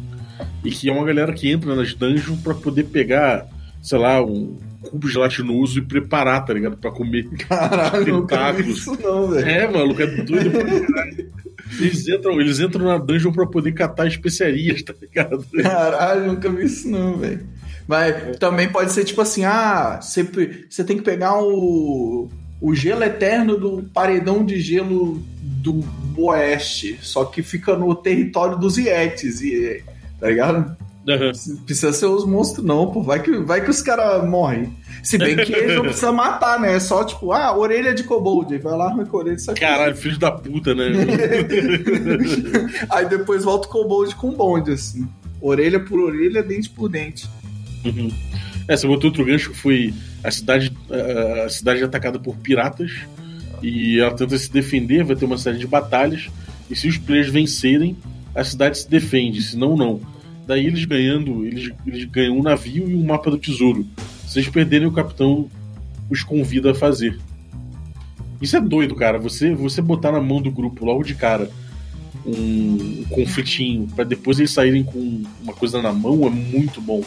e que é uma galera que entra nas dungeons para poder pegar, sei lá, um cubo gelatinoso e preparar, tá ligado? Pra comer. [LAUGHS] Caralho, nunca vi isso não, velho. É, maluco, é doido pra caralho. Eles entram, eles entram na dungeon pra poder catar especiarias, tá ligado? Caralho, nunca vi isso não, velho. Mas também pode ser tipo assim, ah, você, você tem que pegar o, o gelo eterno do paredão de gelo do oeste, só que fica no território dos Yetis, e, tá ligado? Uhum. Precisa ser os monstros, não, pô. Vai que, vai que os caras morrem. Se bem que eles não precisam matar, né? É só tipo, ah, orelha de kobold. Vai lá, arranca a orelha dessa Caralho, filho da puta, né? [LAUGHS] Aí depois volta o kobold com bonde, assim. Orelha por orelha, dente por dente. Uhum. É, você botou outro gancho que foi a cidade, a cidade é atacada por piratas e ela tenta se defender, vai ter uma série de batalhas e se os players vencerem, a cidade se defende, senão não. Daí eles ganhando, eles, eles ganham um navio e um mapa do tesouro. Se eles perderem, o capitão os convida a fazer. Isso é doido, cara. Você, você botar na mão do grupo logo de cara um, um conflitinho para depois eles saírem com uma coisa na mão é muito bom.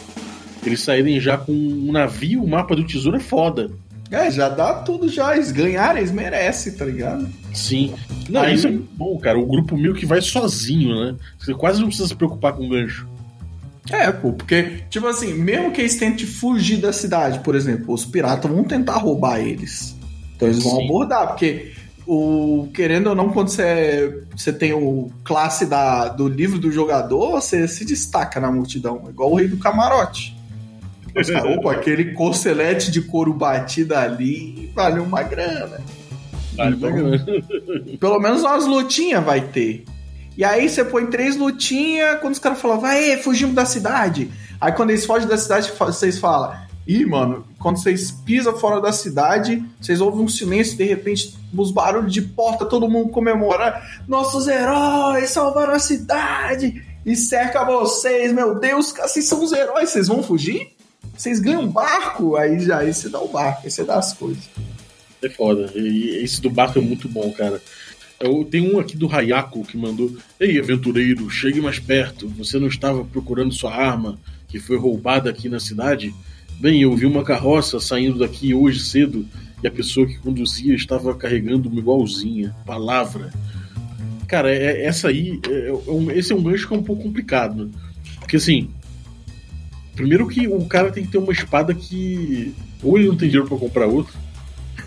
Eles saírem já com um navio, um mapa do tesouro é foda. É, já dá tudo já. Eles ganharem, eles merecem, tá ligado? Sim. Não, Aí... isso é bom, cara. O grupo meio que vai sozinho, né? Você quase não precisa se preocupar com o gancho. É, pô, porque, tipo assim, mesmo que eles tentem fugir da cidade, por exemplo, os piratas vão tentar roubar eles. Então eles vão Sim. abordar, porque o querendo ou não, quando você, você tem o classe da, do livro do jogador, você se destaca na multidão, igual o rei do camarote. [LAUGHS] Opa, aquele corcelete de couro batido ali vale uma grana. Vale então, uma grana. Pelo menos umas lutinhas vai ter. E aí você põe três lutinhas, quando os caras falam, vai, fugimos da cidade. Aí quando eles fogem da cidade, vocês falam, ih, mano, quando vocês pisam fora da cidade, vocês ouvem um silêncio, de repente, os barulhos de porta, todo mundo comemora. Nossos heróis salvaram a cidade e cerca vocês, meu Deus, vocês são os heróis, vocês vão fugir? Vocês ganham um barco, aí já aí você dá o barco, aí você dá as coisas. É foda. E esse do barco é muito bom, cara. Eu, tem um aqui do Hayako que mandou: Ei, aventureiro, chegue mais perto. Você não estava procurando sua arma que foi roubada aqui na cidade? Bem, eu vi uma carroça saindo daqui hoje cedo e a pessoa que conduzia estava carregando uma igualzinha. Palavra. Cara, é, essa aí, é, é esse é um gancho que é um pouco complicado, né? Porque assim, primeiro que o cara tem que ter uma espada que ou ele não tem dinheiro para comprar outra,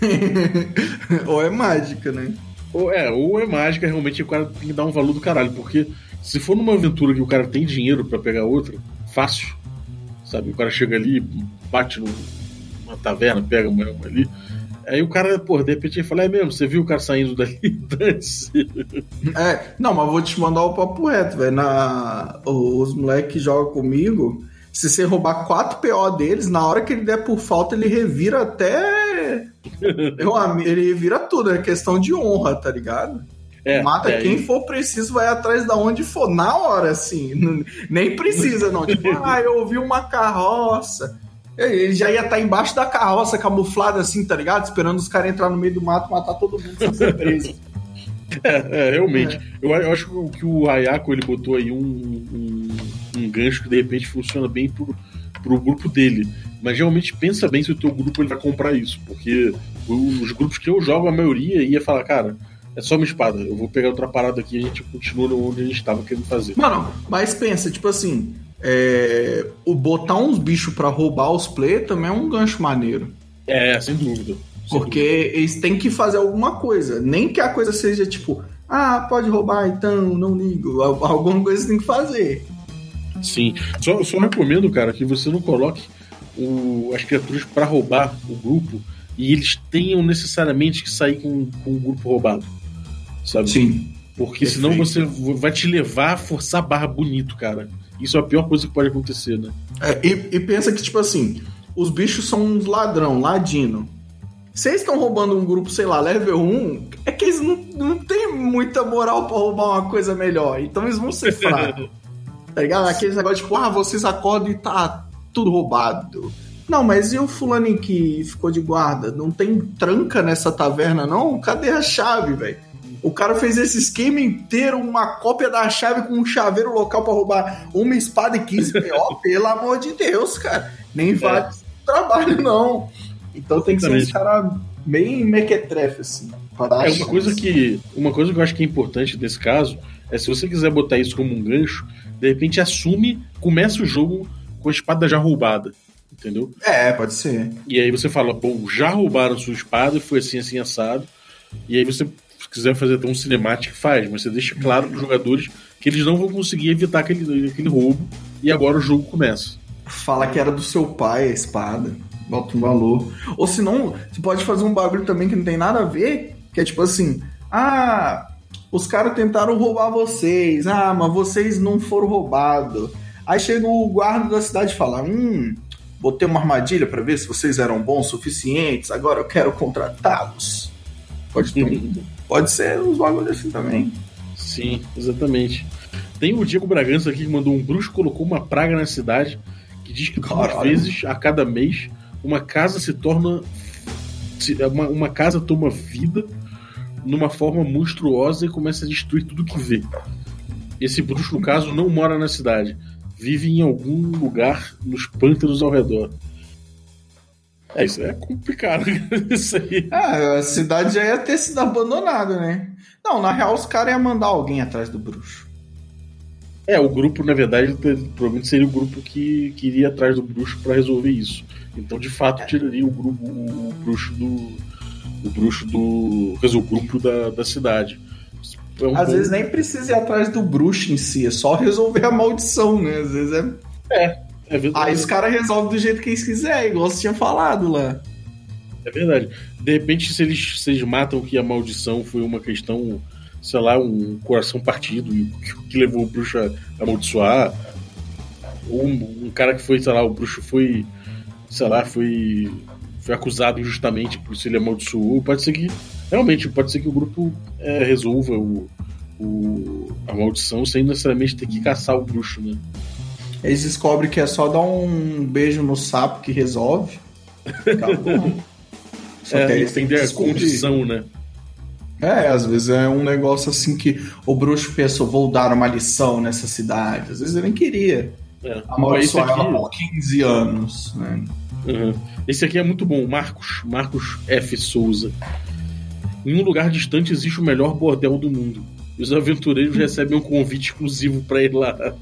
[LAUGHS] ou é mágica, né? Ou é, ou é mágica, realmente o cara tem que dar um valor do caralho, porque se for numa aventura que o cara tem dinheiro para pegar outra, fácil. Sabe? O cara chega ali, bate numa taverna, pega uma ali. Aí o cara, pô, de repente ele fala, é mesmo, você viu o cara saindo dali? [LAUGHS] É, não, mas vou te mandar o papo reto, velho. Os moleques que jogam comigo, se você roubar 4 PO deles, na hora que ele der por falta, ele revira até. [LAUGHS] Eu, ele revira tudo, é questão de honra, tá ligado? É, Mata é, quem for preciso, vai atrás da onde for, na hora, assim. [LAUGHS] Nem precisa, não. Tipo, [LAUGHS] ah, eu ouvi uma carroça. Ele já ia estar tá embaixo da carroça, camuflado assim, tá ligado? Esperando os caras entrar no meio do mato matar todo mundo sem ser preso. É, é, realmente. É. Eu, eu, acho que o Hayako ele botou aí um, um, gancho que de repente funciona bem pro, pro grupo dele. Mas realmente pensa bem se o teu grupo ele vai comprar isso. Porque os grupos que eu jogo, a maioria ia falar, cara, é só uma espada. Eu vou pegar outra parada aqui e a gente continua onde a gente estava querendo fazer. Mano, mas pensa, tipo assim, é, o botar uns bichos para roubar os play também é um gancho maneiro. É, sem dúvida. Porque eles têm que fazer alguma coisa. Nem que a coisa seja tipo, ah, pode roubar, então não ligo. Alguma coisa tem que fazer. Sim. Só, só recomendo, cara, que você não coloque o, as criaturas para roubar o grupo e eles tenham necessariamente que sair com, com o grupo roubado. Sabe? Sim. Porque Perfeito. senão você vai te levar a forçar a barra bonito, cara. Isso é a pior coisa que pode acontecer, né? É, e, e pensa que, tipo assim, os bichos são uns ladrão, ladino. Vocês estão roubando um grupo, sei lá, level 1, é que eles não, não tem muita moral pra roubar uma coisa melhor. Então eles vão ser [LAUGHS] fracos. Tá ligado? Aqueles negócios tipo, ah, vocês acordam e tá tudo roubado. Não, mas e o fulano que ficou de guarda? Não tem tranca nessa taverna, não? Cadê a chave, velho? O cara fez esse esquema inteiro, uma cópia da chave com um chaveiro local para roubar uma espada e 15 PO, [LAUGHS] pelo amor de Deus, cara. Nem vale é. trabalho, não. Então tem que ser uns caras bem mequetrefe, assim. é uma coisa que. Uma coisa que eu acho que é importante nesse caso é se você quiser botar isso como um gancho, de repente assume, começa o jogo com a espada já roubada. Entendeu? É, pode ser. E aí você fala, pô, já roubaram sua espada, foi assim, assim, assado. E aí você, se quiser fazer até um cinemático, faz, mas você deixa claro para os jogadores que eles não vão conseguir evitar aquele, aquele roubo. E agora o jogo começa. Fala que era do seu pai a espada bota um valor. Ou se não, você pode fazer um bagulho também que não tem nada a ver, que é tipo assim, ah, os caras tentaram roubar vocês, ah, mas vocês não foram roubados. Aí chega o guarda da cidade e fala, hum, botei uma armadilha para ver se vocês eram bons o suficientes, agora eu quero contratá-los. Pode, ter [LAUGHS] pode ser uns bagulhos assim também. Sim, exatamente. Tem o Diego Bragança aqui que mandou um bruxo colocou uma praga na cidade que diz que duas vezes a cada mês uma casa se torna. Uma, uma casa toma vida numa forma monstruosa e começa a destruir tudo que vê. Esse bruxo, no caso, não mora na cidade. Vive em algum lugar nos pântanos ao redor. É, isso é complicado. [LAUGHS] isso aí. Ah, a cidade já ia ter sido abandonada, né? Não, na real, os caras iam mandar alguém atrás do bruxo. É, o grupo, na verdade, provavelmente seria o grupo que, que iria atrás do bruxo para resolver isso. Então, de fato, tiraria o grupo, o, bruxo do. O bruxo do. Quer dizer, o grupo da, da cidade. É um Às bom... vezes nem precisa ir atrás do bruxo em si, é só [LAUGHS] resolver a maldição, né? Às vezes é. É, é verdade. Aí os caras resolvem do jeito que eles quiserem, igual você tinha falado lá. É verdade. De repente, se eles, se eles matam que a maldição foi uma questão, sei lá, um coração partido, e [LAUGHS] que levou o bruxo a amaldiçoar, ou um, um cara que foi, sei lá, o bruxo foi sei lá, foi, foi acusado injustamente por isso ele amaldiçoou. Pode ser que, realmente, pode ser que o grupo é, resolva o, o, a maldição sem necessariamente ter que caçar o bruxo, né? Eles descobrem que é só dar um beijo no sapo que resolve. Acabou. [LAUGHS] Só é, que eles têm a condição, né? É, às vezes é um negócio assim que o bruxo pensou, vou dar uma lição nessa cidade. Às vezes ele nem queria. É. Amaldiçoar ela por 15 anos, né? Uhum. Esse aqui é muito bom, Marcos. Marcos F. Souza. Em um lugar distante existe o melhor bordel do mundo. Os aventureiros recebem um convite exclusivo para ir lá. [LAUGHS]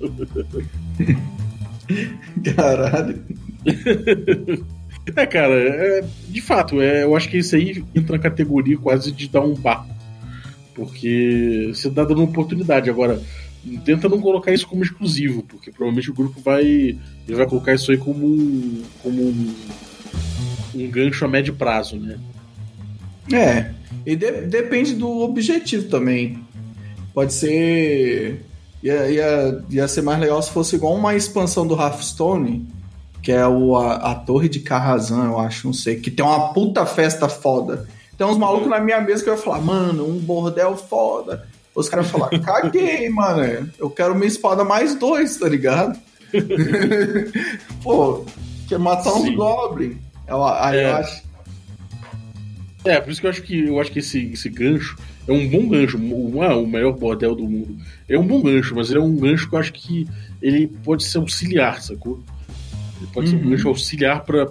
Caralho. é, cara, é, de fato, é, eu acho que isso aí entra na categoria quase de dar um barco. Porque você tá dando uma oportunidade. Agora, tenta não colocar isso como exclusivo, porque provavelmente o grupo vai, ele vai colocar isso aí como um, como um, um gancho a médio prazo, né? É, e de, depende do objetivo também. Pode ser. Ia, ia, ia ser mais legal se fosse igual uma expansão do Hearthstone, que é o, a, a Torre de Carrazan, eu acho, não sei, que tem uma puta festa foda. Tem uns malucos na minha mesa que vai falar, mano, um bordel foda. Os caras falaram, caguei, [LAUGHS] mano. Eu quero minha espada mais dois, tá ligado? [LAUGHS] Pô, quer matar uns Goblin. Aí é. eu acho. É, por isso que eu acho que eu acho que esse, esse gancho é um bom gancho. Não é o melhor bordel do mundo. É um bom gancho, mas ele é um gancho que eu acho que ele pode ser auxiliar, sacou? Ele pode uhum. ser um uhum. gancho auxiliar para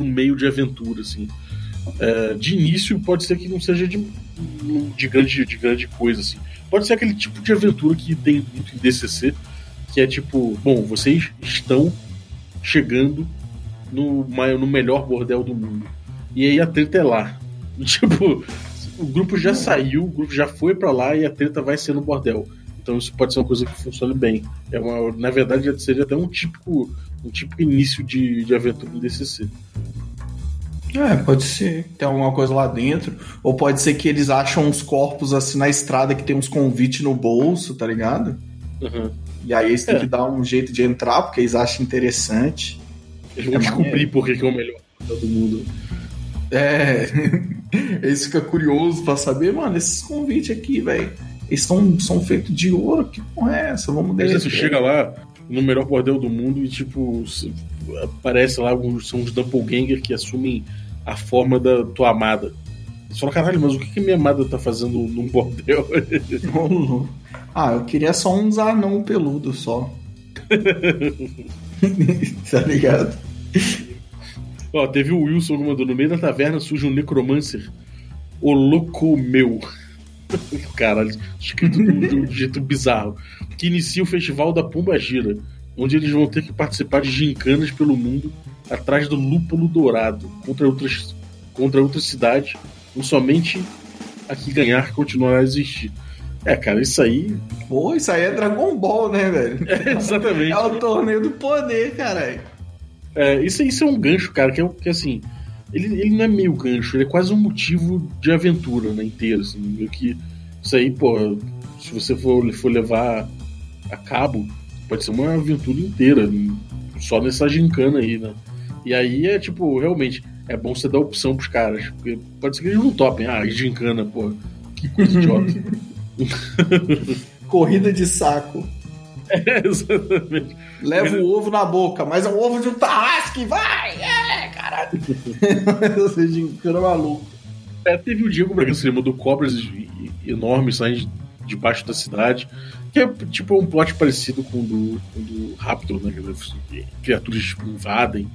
um meio de aventura, assim. É, de início, pode ser que não seja de, de, grande, de grande coisa, assim. Pode ser aquele tipo de aventura que tem muito em DCC, que é tipo, bom, vocês estão chegando no, no melhor bordel do mundo. E aí a treta é lá. [LAUGHS] Tipo, o grupo já saiu, o grupo já foi para lá e a treta vai ser no bordel. Então isso pode ser uma coisa que funcione bem. É uma, na verdade, seria até um típico, um típico início de, de aventura em DCC. É, pode ser. Tem alguma coisa lá dentro. Ou pode ser que eles acham uns corpos assim na estrada que tem uns convites no bolso, tá ligado? Uhum. E aí eles têm é. que dar um jeito de entrar, porque eles acham interessante. Eles vão é descobrir por que é o melhor do mundo. É. [LAUGHS] Eles ficam curiosos pra saber, mano, esses convites aqui, velho. Eles são, são feitos de ouro, que porra é essa? Vamos vezes você chega lá no melhor bordel do mundo e, tipo, aparece lá são os doppelganger que assumem a forma da tua amada. Você fala, caralho, mas o que, que minha amada tá fazendo num bordel? [LAUGHS] ah, eu queria só uns anão peludo só. [LAUGHS] tá ligado? Ó, teve o Wilson que mandou no meio da taverna surge um necromancer. O louco meu. [LAUGHS] Caralho, escrito de um jeito bizarro. Que inicia o festival da Pomba Gira, onde eles vão ter que participar de gincanas pelo mundo atrás do lúpulo dourado contra outras, contra outras cidades, ou somente a que ganhar continuará a existir. É, cara, isso aí. Pô, isso aí é Dragon Ball, né, velho? [LAUGHS] É, exatamente. É o torneio do poder, caralho. É, isso, isso é um gancho, cara, que é, que, assim. Ele, ele não é meio gancho, ele é quase um motivo de aventura, né, inteiro, assim, meio que. Isso aí, pô, se você for, for levar a cabo, pode ser uma aventura inteira, só nessa gincana aí, né? E aí é tipo, realmente, é bom você dar opção pros caras, porque pode ser que eles não topem. Ah, gincana, pô, que coisa idiota. [LAUGHS] Corrida de saco. É, exatamente. Leva o ovo na boca, mas é um ovo de um tarrasque, vai! É, caralho! [LAUGHS] Você gincana maluco. É, teve o Diego Bragança, ele mandou cobras enormes saindo debaixo da cidade, que é tipo um plot parecido com o do, com o do Raptor, né? Que criaturas invadem.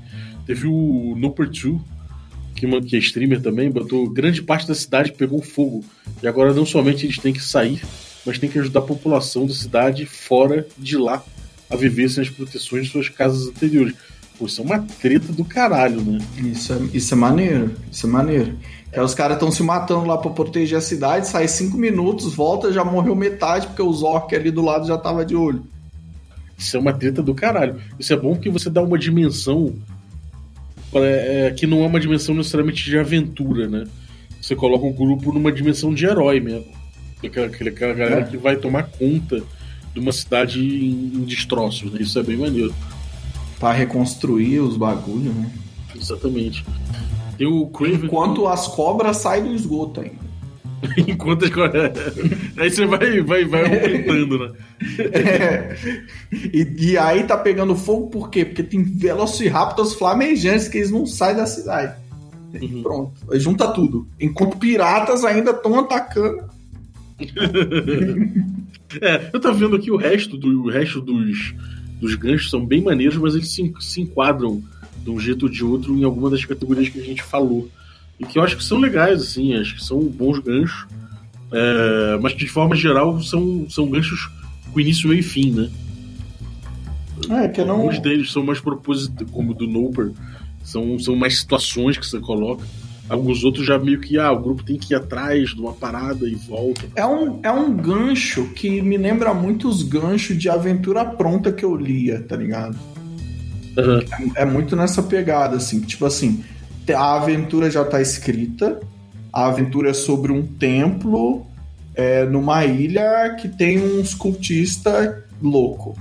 Teve o Noper 2, que, que é streamer também, botou grande parte da cidade pegou fogo. E agora não somente eles têm que sair, mas tem que ajudar a população da cidade fora de lá a viver sem as proteções de suas casas anteriores. Pô, isso é uma treta do caralho, né? Isso é, isso é maneiro, isso é maneiro. Que os caras estão se matando lá pra proteger a cidade, sai cinco minutos, volta, já morreu metade, porque os orcs ali do lado já tava de olho. Isso é uma treta do caralho. Isso é bom porque você dá uma dimensão é, que não é uma dimensão necessariamente de aventura, né? Você coloca o grupo numa dimensão de herói mesmo. Aquela, aquela galera É. que vai tomar conta de uma cidade em, em destroços, né? Isso é bem maneiro. Pra reconstruir os bagulhos, né? Exatamente. Tem o Craven. Enquanto as cobras saem do esgoto ainda. [LAUGHS] Enquanto as Aí você vai, vai, vai aumentando, né? É. E, e aí tá pegando fogo por quê? Porque tem velociraptors flamejantes que eles não saem da cidade. Uhum. Pronto. Aí junta tudo. Enquanto piratas ainda estão atacando. É, eu tava vendo aqui o resto, do, o resto dos, dos ganchos são bem maneiros, mas eles se, se enquadram de um jeito ou de outro em alguma das categorias que a gente falou. E que eu acho que são legais, assim, acho que são bons ganchos. É, mas que de forma geral são, são ganchos com início, meio e fim, né? É, que não. Alguns deles são mais propositais, como o do Noper, são, são mais situações que você coloca. Alguns outros já meio que, ah, o grupo tem que ir atrás de uma parada e volta. É um, é um gancho que me lembra muito os ganchos de aventura pronta que eu lia, tá ligado? Aham. É muito nessa pegada, assim. Tipo assim, a aventura já tá escrita, a aventura é sobre um templo é, numa ilha que tem uns cultistas louco.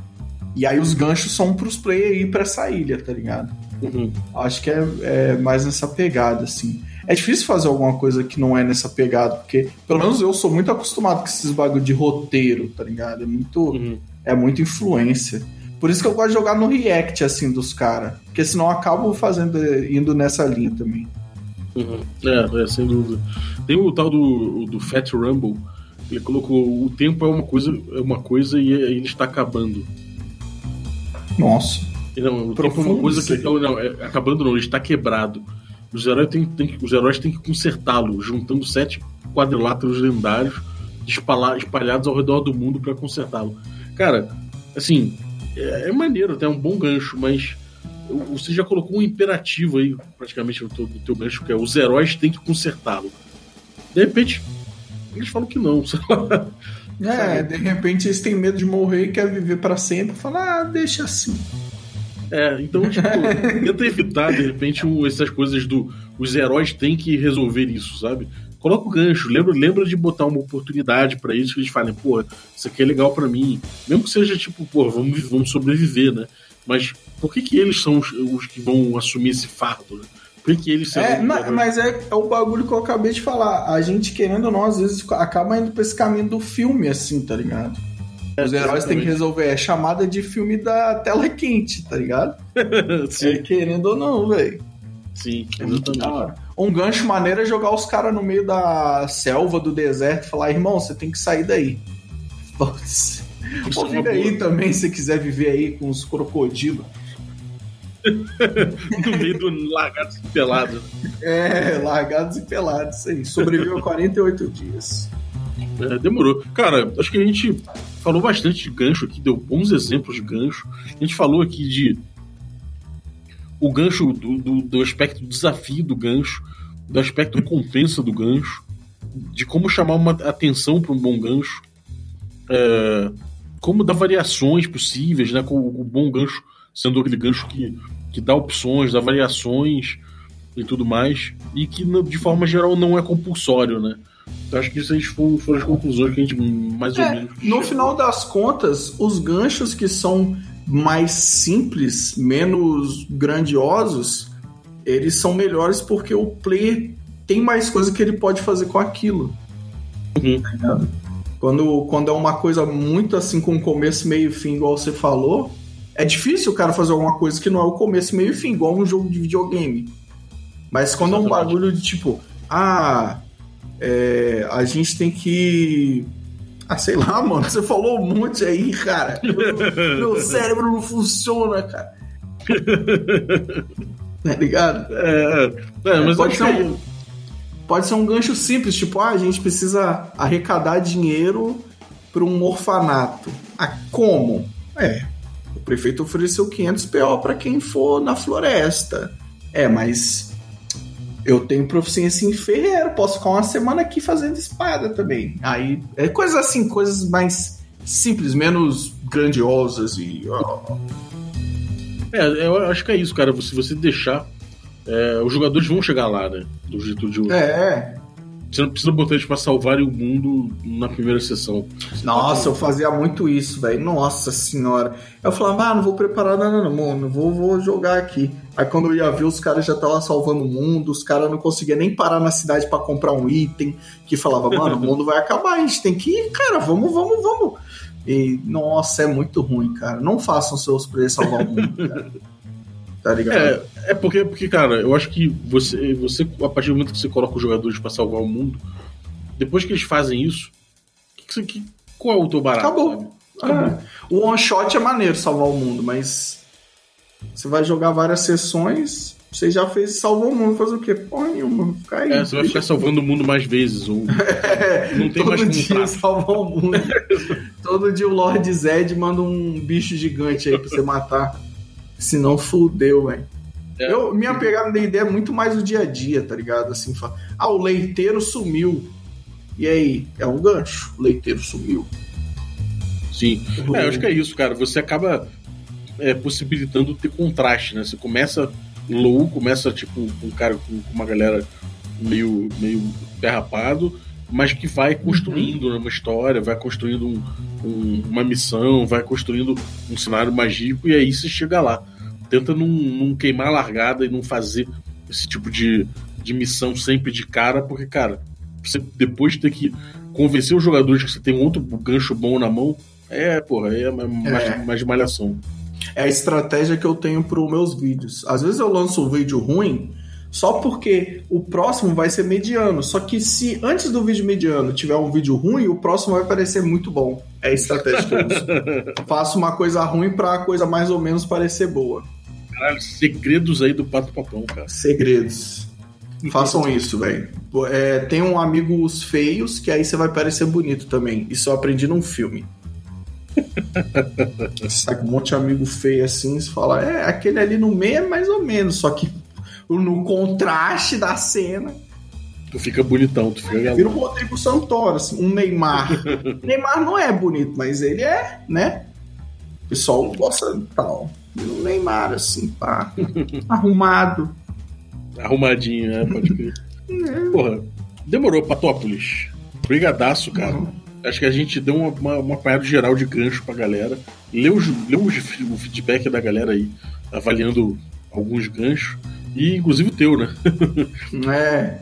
E aí os ganchos são pros players ir pra essa ilha, tá ligado? Uhum. Acho que é, é mais nessa pegada, assim. É difícil fazer alguma coisa que não é nessa pegada, porque pelo menos eu sou muito acostumado com esses bagulho de roteiro, tá ligado? É muito, Uhum. é muita influência. Por isso que eu gosto de jogar no React, assim, dos caras. Porque senão eu acabo fazendo, indo nessa linha também. Uhum. É, é, sem dúvida. Tem o tal do, do Fat Rumble. Ele colocou o tempo é uma coisa, é uma coisa e ele está acabando. Nossa. Não, o tempo é uma coisa que não, não, é, acabando não, ele está quebrado. Os heróis têm, têm que- os heróis têm que consertá-lo, juntando sete quadriláteros lendários espalha- espalhados ao redor do mundo para consertá-lo. Cara, assim, é, é maneiro, até é um bom gancho, mas você já colocou um imperativo aí, praticamente, no teu, no teu gancho, que é os heróis têm que consertá-lo. De repente, eles falam que não, [LAUGHS] sei lá. É, de repente eles têm medo de morrer e querem viver pra sempre. Fala, ah, deixa assim. É, então, tipo, tenta evitar, de repente, essas coisas do. Os heróis têm que resolver isso, sabe? Coloca o gancho, lembra, lembra de botar uma oportunidade pra eles que eles falem, pô, isso aqui é legal pra mim. Mesmo que seja tipo, pô, vamos, vamos sobreviver, né? Mas por que, que eles são os, os que vão assumir esse fardo, né? Por que eles É, ma- mas é, é o bagulho que eu acabei de falar. A gente, querendo ou não, às vezes acaba indo pra esse caminho do filme, assim, tá ligado? Os heróis têm que resolver. É chamada de filme da tela quente, tá ligado? [LAUGHS] É, sim, querendo ou não, velho. Sim, É muito da exatamente. hora. Um gancho maneiro é jogar os caras no meio da selva, do deserto e falar, irmão, você tem que sair daí. Uma vive aí também, se quiser viver aí com os crocodilos. [LAUGHS] No meio do largado e pelado. É, largados e pelados, isso aí. Sobreviveu 48 dias. É, demorou. Cara, acho que a gente falou bastante de gancho aqui, deu bons exemplos de gancho. A gente falou aqui de o gancho do, do, do aspecto do desafio do gancho, do aspecto compensa do gancho, de como chamar uma atenção para um bom gancho, é, como dar variações possíveis, né? Com o bom gancho sendo aquele gancho que, que dá opções, dá variações e tudo mais, e que de forma geral não é compulsório, né? Então, acho que isso foram, foram as conclusões que a gente mais ou É, menos. no final das contas, os ganchos que são mais simples, menos grandiosos, eles são melhores porque o player tem mais coisa que ele pode fazer com aquilo. Uhum. Tá? Quando, quando é uma coisa muito assim com começo, meio e fim, igual você falou, é difícil o cara fazer alguma coisa que não é o começo, meio e fim, igual um jogo de videogame. Mas quando é um Exatamente. bagulho de tipo, ah, é, a gente tem que. Ah, sei lá, mano, você falou um monte aí, cara. Meu, meu cérebro não funciona, cara. Tá ligado? É, é, mas pode, ser que um, pode ser um gancho simples, tipo, ah, a gente precisa arrecadar dinheiro para um orfanato. Ah, como? É, o prefeito ofereceu 500 PO para quem for na floresta. É, mas eu tenho proficiência em ferreiro, posso ficar uma semana aqui fazendo espada também. Aí, é coisas assim, coisas mais simples, menos grandiosas e. É, eu acho que é isso, cara. Se você deixar. é, os jogadores vão chegar lá, né? Do jeito de hoje. É, Você não precisa botar eles pra salvarem o mundo na primeira sessão. Nossa, eu fazia muito isso, velho. Nossa senhora. Eu falava, ah, não vou preparar nada, não, mano. Vou, vou jogar aqui. Aí quando eu ia ver, os caras já estavam salvando o mundo, os caras não conseguiam nem parar na cidade pra comprar um item. Que falava, mano, o mundo vai acabar, a gente tem que ir, cara, vamos, vamos, vamos. E, nossa, é muito ruim, cara. Não façam seus players salvar o mundo, cara. Tá ligado? É, é porque, porque, cara, eu acho que você, você, a partir do momento que você coloca os jogadores pra salvar o mundo, depois que eles fazem isso, que que qual é o teu barato? Acabou. sabe? É. O one shot é maneiro salvar o mundo, mas você vai jogar várias sessões, você já fez salvou o mundo, fazer o quê? Porra nenhuma, ficar aí. É, você vai ficar salvando o mundo mais vezes. Ou... [LAUGHS] Não tem Todo mais dia salvar o mundo. [LAUGHS] Todo dia o Lord Zed manda um bicho gigante aí pra você matar. Senão fudeu, velho. É. Eu, minha pegada da ideia é muito mais o dia a dia, tá ligado? Assim, fala, ah, o leiteiro sumiu. E aí? É um gancho. O leiteiro sumiu. Sim. É, eu acho que é isso, cara. Você acaba é, possibilitando ter contraste, né? Você começa low, começa tipo com um cara com com uma galera meio, meio derrapado, mas que vai construindo né, uma história, vai construindo um- um- uma missão, vai construindo um cenário magíaco e aí você chega lá. Tenta não, não queimar a largada e não fazer esse tipo de, de missão sempre de cara, porque, cara, você depois de ter que convencer os jogadores que você tem um outro gancho bom na mão, é, porra, é mais, É. mais malhação. É a estratégia que eu tenho para meus vídeos. Às vezes eu lanço um vídeo ruim só porque o próximo vai ser mediano. Só que se antes do vídeo mediano tiver um vídeo ruim, o próximo vai parecer muito bom. É estratégia que eu uso. [LAUGHS] Faço uma coisa ruim para a coisa mais ou menos parecer boa. Caralho, segredos aí do Pato Papão, cara. Segredos. Façam isso, velho. É, tem um amigos feios que aí você vai parecer bonito também. Isso eu aprendi num filme. [LAUGHS] Com um monte de amigo feio assim, você fala, é, aquele ali no meio é mais ou menos, só que no contraste da cena, Tu fica bonitão, tu fica vira o Rodrigo Santoro, assim, um Neymar. [LAUGHS] Neymar não é bonito, mas ele é, né? O pessoal gosta tal. Vira um Neymar, assim, pá, [LAUGHS] arrumado. arrumadinho, né? Pode crer. Porra, demorou, Patópolis. Brigadaço, cara. Acho que a gente deu uma, uma, uma apanhada geral de gancho pra galera. Leu, leu o feedback da galera aí, avaliando alguns ganchos. E inclusive o teu, né? É.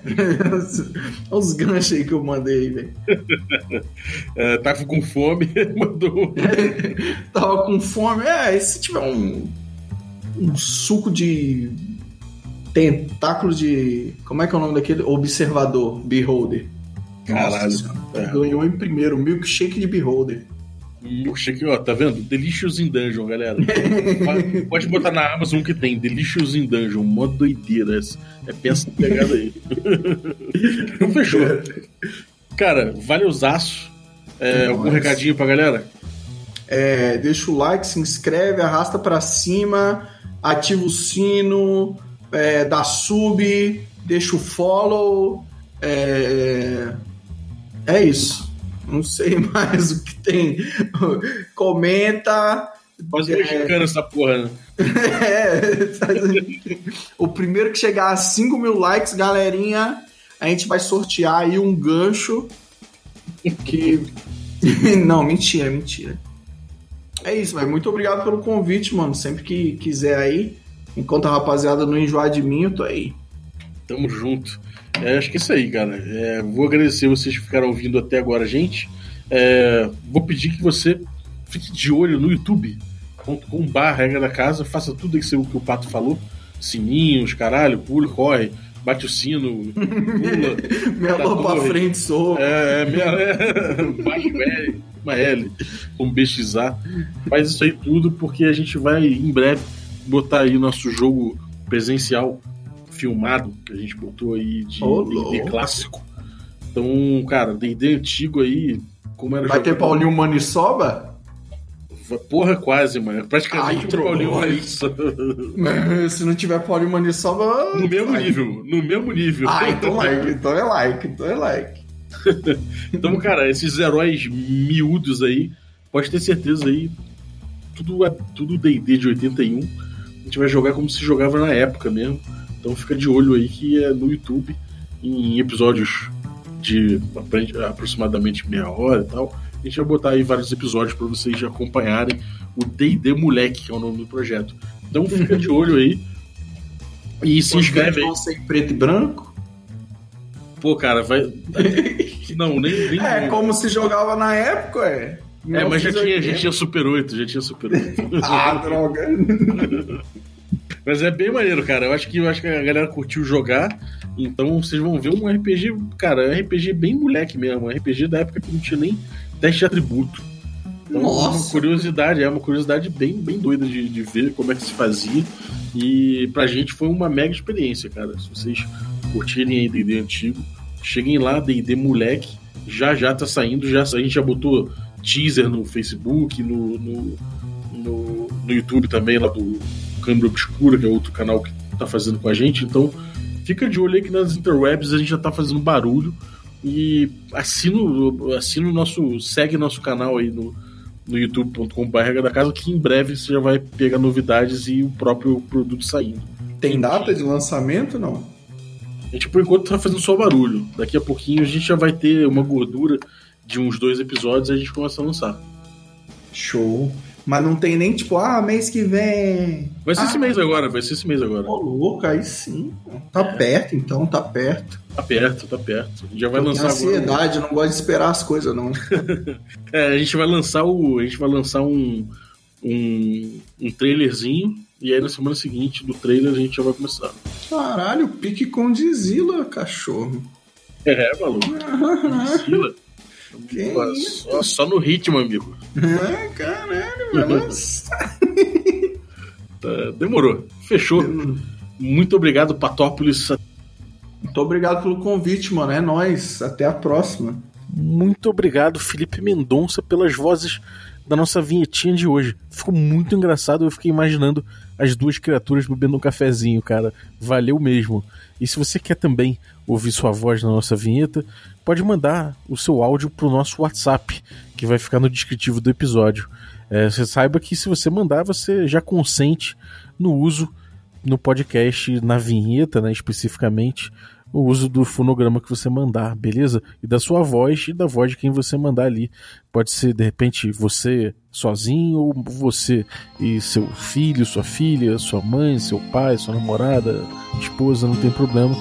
Os ganchos aí que eu mandei, velho. [LAUGHS] É, tava com fome, [LAUGHS] mandou. [LAUGHS] tava com fome. É, e se tiver um, um suco de tentáculo de. Como é que é o nome daquele? Observador, Beholder. Caralho. Nossa, é. Ganhou em primeiro, milkshake de Beholder. Milkshake, ó, tá vendo? Delicious in Dungeon, galera. Pode botar na Amazon que tem. Delicious in Dungeon, mó doideira. É peça pegada aí. [LAUGHS] Então fechou. Cara, vale os. É, algum recadinho pra galera? É, deixa o like, se inscreve, arrasta para cima, ativa o sino, é, dá sub, deixa o follow. É, é isso. Não sei [LAUGHS] mais o que tem. Comenta. Quase é... mexicano essa porra, né? [LAUGHS] é. o primeiro que chegar a 5 mil likes, galerinha, a gente vai sortear aí um gancho que. [LAUGHS] Não, mentira, mentira. É isso, velho. Muito obrigado pelo convite, mano. Sempre que quiser aí. Enquanto a rapaziada não enjoar de mim, eu tô aí. Tamo junto. É, acho que é isso aí, cara. É, vou agradecer vocês que ficaram ouvindo até agora, gente. É, vou pedir que você fique de olho no YouTube. Com barra regra da casa, faça tudo isso que o Pato falou. Sininhos, caralho, pula, corre, bate o sino, pula. minha mão pra frente, sou. É, é, minha. É, [LAUGHS] baixo L, uma L, um BXA. Faz isso aí tudo porque a gente vai em breve botar aí nosso jogo presencial filmado que a gente botou aí de D&D clássico. Então, cara, D&D antigo aí, como era Vai ter Paulinho Manisoba? Porra, quase, mano. Praticamente Ai, um Paulinho Manisoba. [LAUGHS] Se não tiver Paulinho Manisoba... No mesmo Ai. nível, no mesmo nível. Ah, então like, então é like, então é like. [LAUGHS] então, cara, esses heróis miúdos aí, pode ter certeza aí, tudo tudo D&D de 81, a gente vai jogar como se jogava na época mesmo. Então fica de olho aí que é no YouTube, em episódios de aproximadamente meia hora e tal. A gente vai botar aí vários episódios para vocês já acompanharem o D&D Moleque, que é o nome do projeto. Então fica de olho aí. E se inscreve aí. Ser preto e branco? Pô, cara, vai. [LAUGHS] Não, nem. nem é, como se jogava na época, é. É, mas já tinha, já tinha Super 8, já tinha Super 8. [LAUGHS] ah, droga. [LAUGHS] Mas é bem maneiro, cara. Eu acho que, eu acho que a galera curtiu jogar. Então vocês vão ver um RPG, cara, um RPG bem moleque mesmo. Um RPG da época que não tinha nem teste de atributo. Então, Nossa. uma curiosidade, é uma curiosidade bem, bem doida de, de ver como é que se fazia. E pra gente foi uma mega experiência, cara. Se vocês curtirem aí D&D antigo, cheguem lá, D&D moleque. Já já tá saindo, já, a gente já botou teaser no Facebook, no, no, no, no YouTube também, lá do Câmara Obscura, que é outro canal que tá fazendo com a gente. Então, fica de olho aí que nas interwebs a gente já tá fazendo barulho. E assina, assina o nosso. segue nosso canal aí no, no youtube.com.br da casa, que em breve você já vai pegar novidades e o próprio produto saindo. Tem data de lançamento não? A gente por enquanto tá fazendo só barulho. Daqui a pouquinho a gente já vai ter uma gordura de uns dois episódios e a gente começa a lançar. Show. Mas não tem nem tipo, ah, mês que vem. Vai ser ah, esse mês agora, vai ser esse mês agora. Ô, louco, aí sim. Tá é. perto, então, tá perto. Tá perto, tá perto. Já vai Eu lançar ansiedade, agora. não gosto de esperar as coisas, não. [LAUGHS] é, a gente vai lançar o. A gente vai lançar um, um, um trailerzinho. E aí na semana seguinte do trailer a gente já vai começar. Caralho, pique com Dizila, cachorro. É, maluco. [LAUGHS] Dizila. Só, só, no ritmo, amigo. Ah, caralho, mano. [LAUGHS] tá, demorou. Fechou. Muito obrigado, Patópolis. Muito obrigado pelo convite, mano. É nóis. Até a próxima. Muito obrigado, Felipe Mendonça, pelas vozes da nossa vinhetinha de hoje. Ficou muito engraçado. Eu fiquei imaginando as duas criaturas bebendo um cafezinho, cara. Valeu mesmo. E se você quer também ouvir sua voz na nossa vinheta, pode mandar o seu áudio para o nosso WhatsApp, que vai ficar no descritivo do episódio. É, você saiba que se você mandar, você já consente no uso no podcast, na vinheta, né, especificamente, o uso do fonograma que você mandar, beleza? E da sua voz e da voz de quem você mandar ali. Pode ser, de repente, você sozinho, ou você e seu filho, sua filha, sua mãe, seu pai, sua namorada, esposa, não tem problema.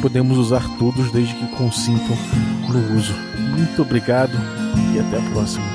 Podemos usar todos desde que consintam no uso. Muito obrigado e até a próxima.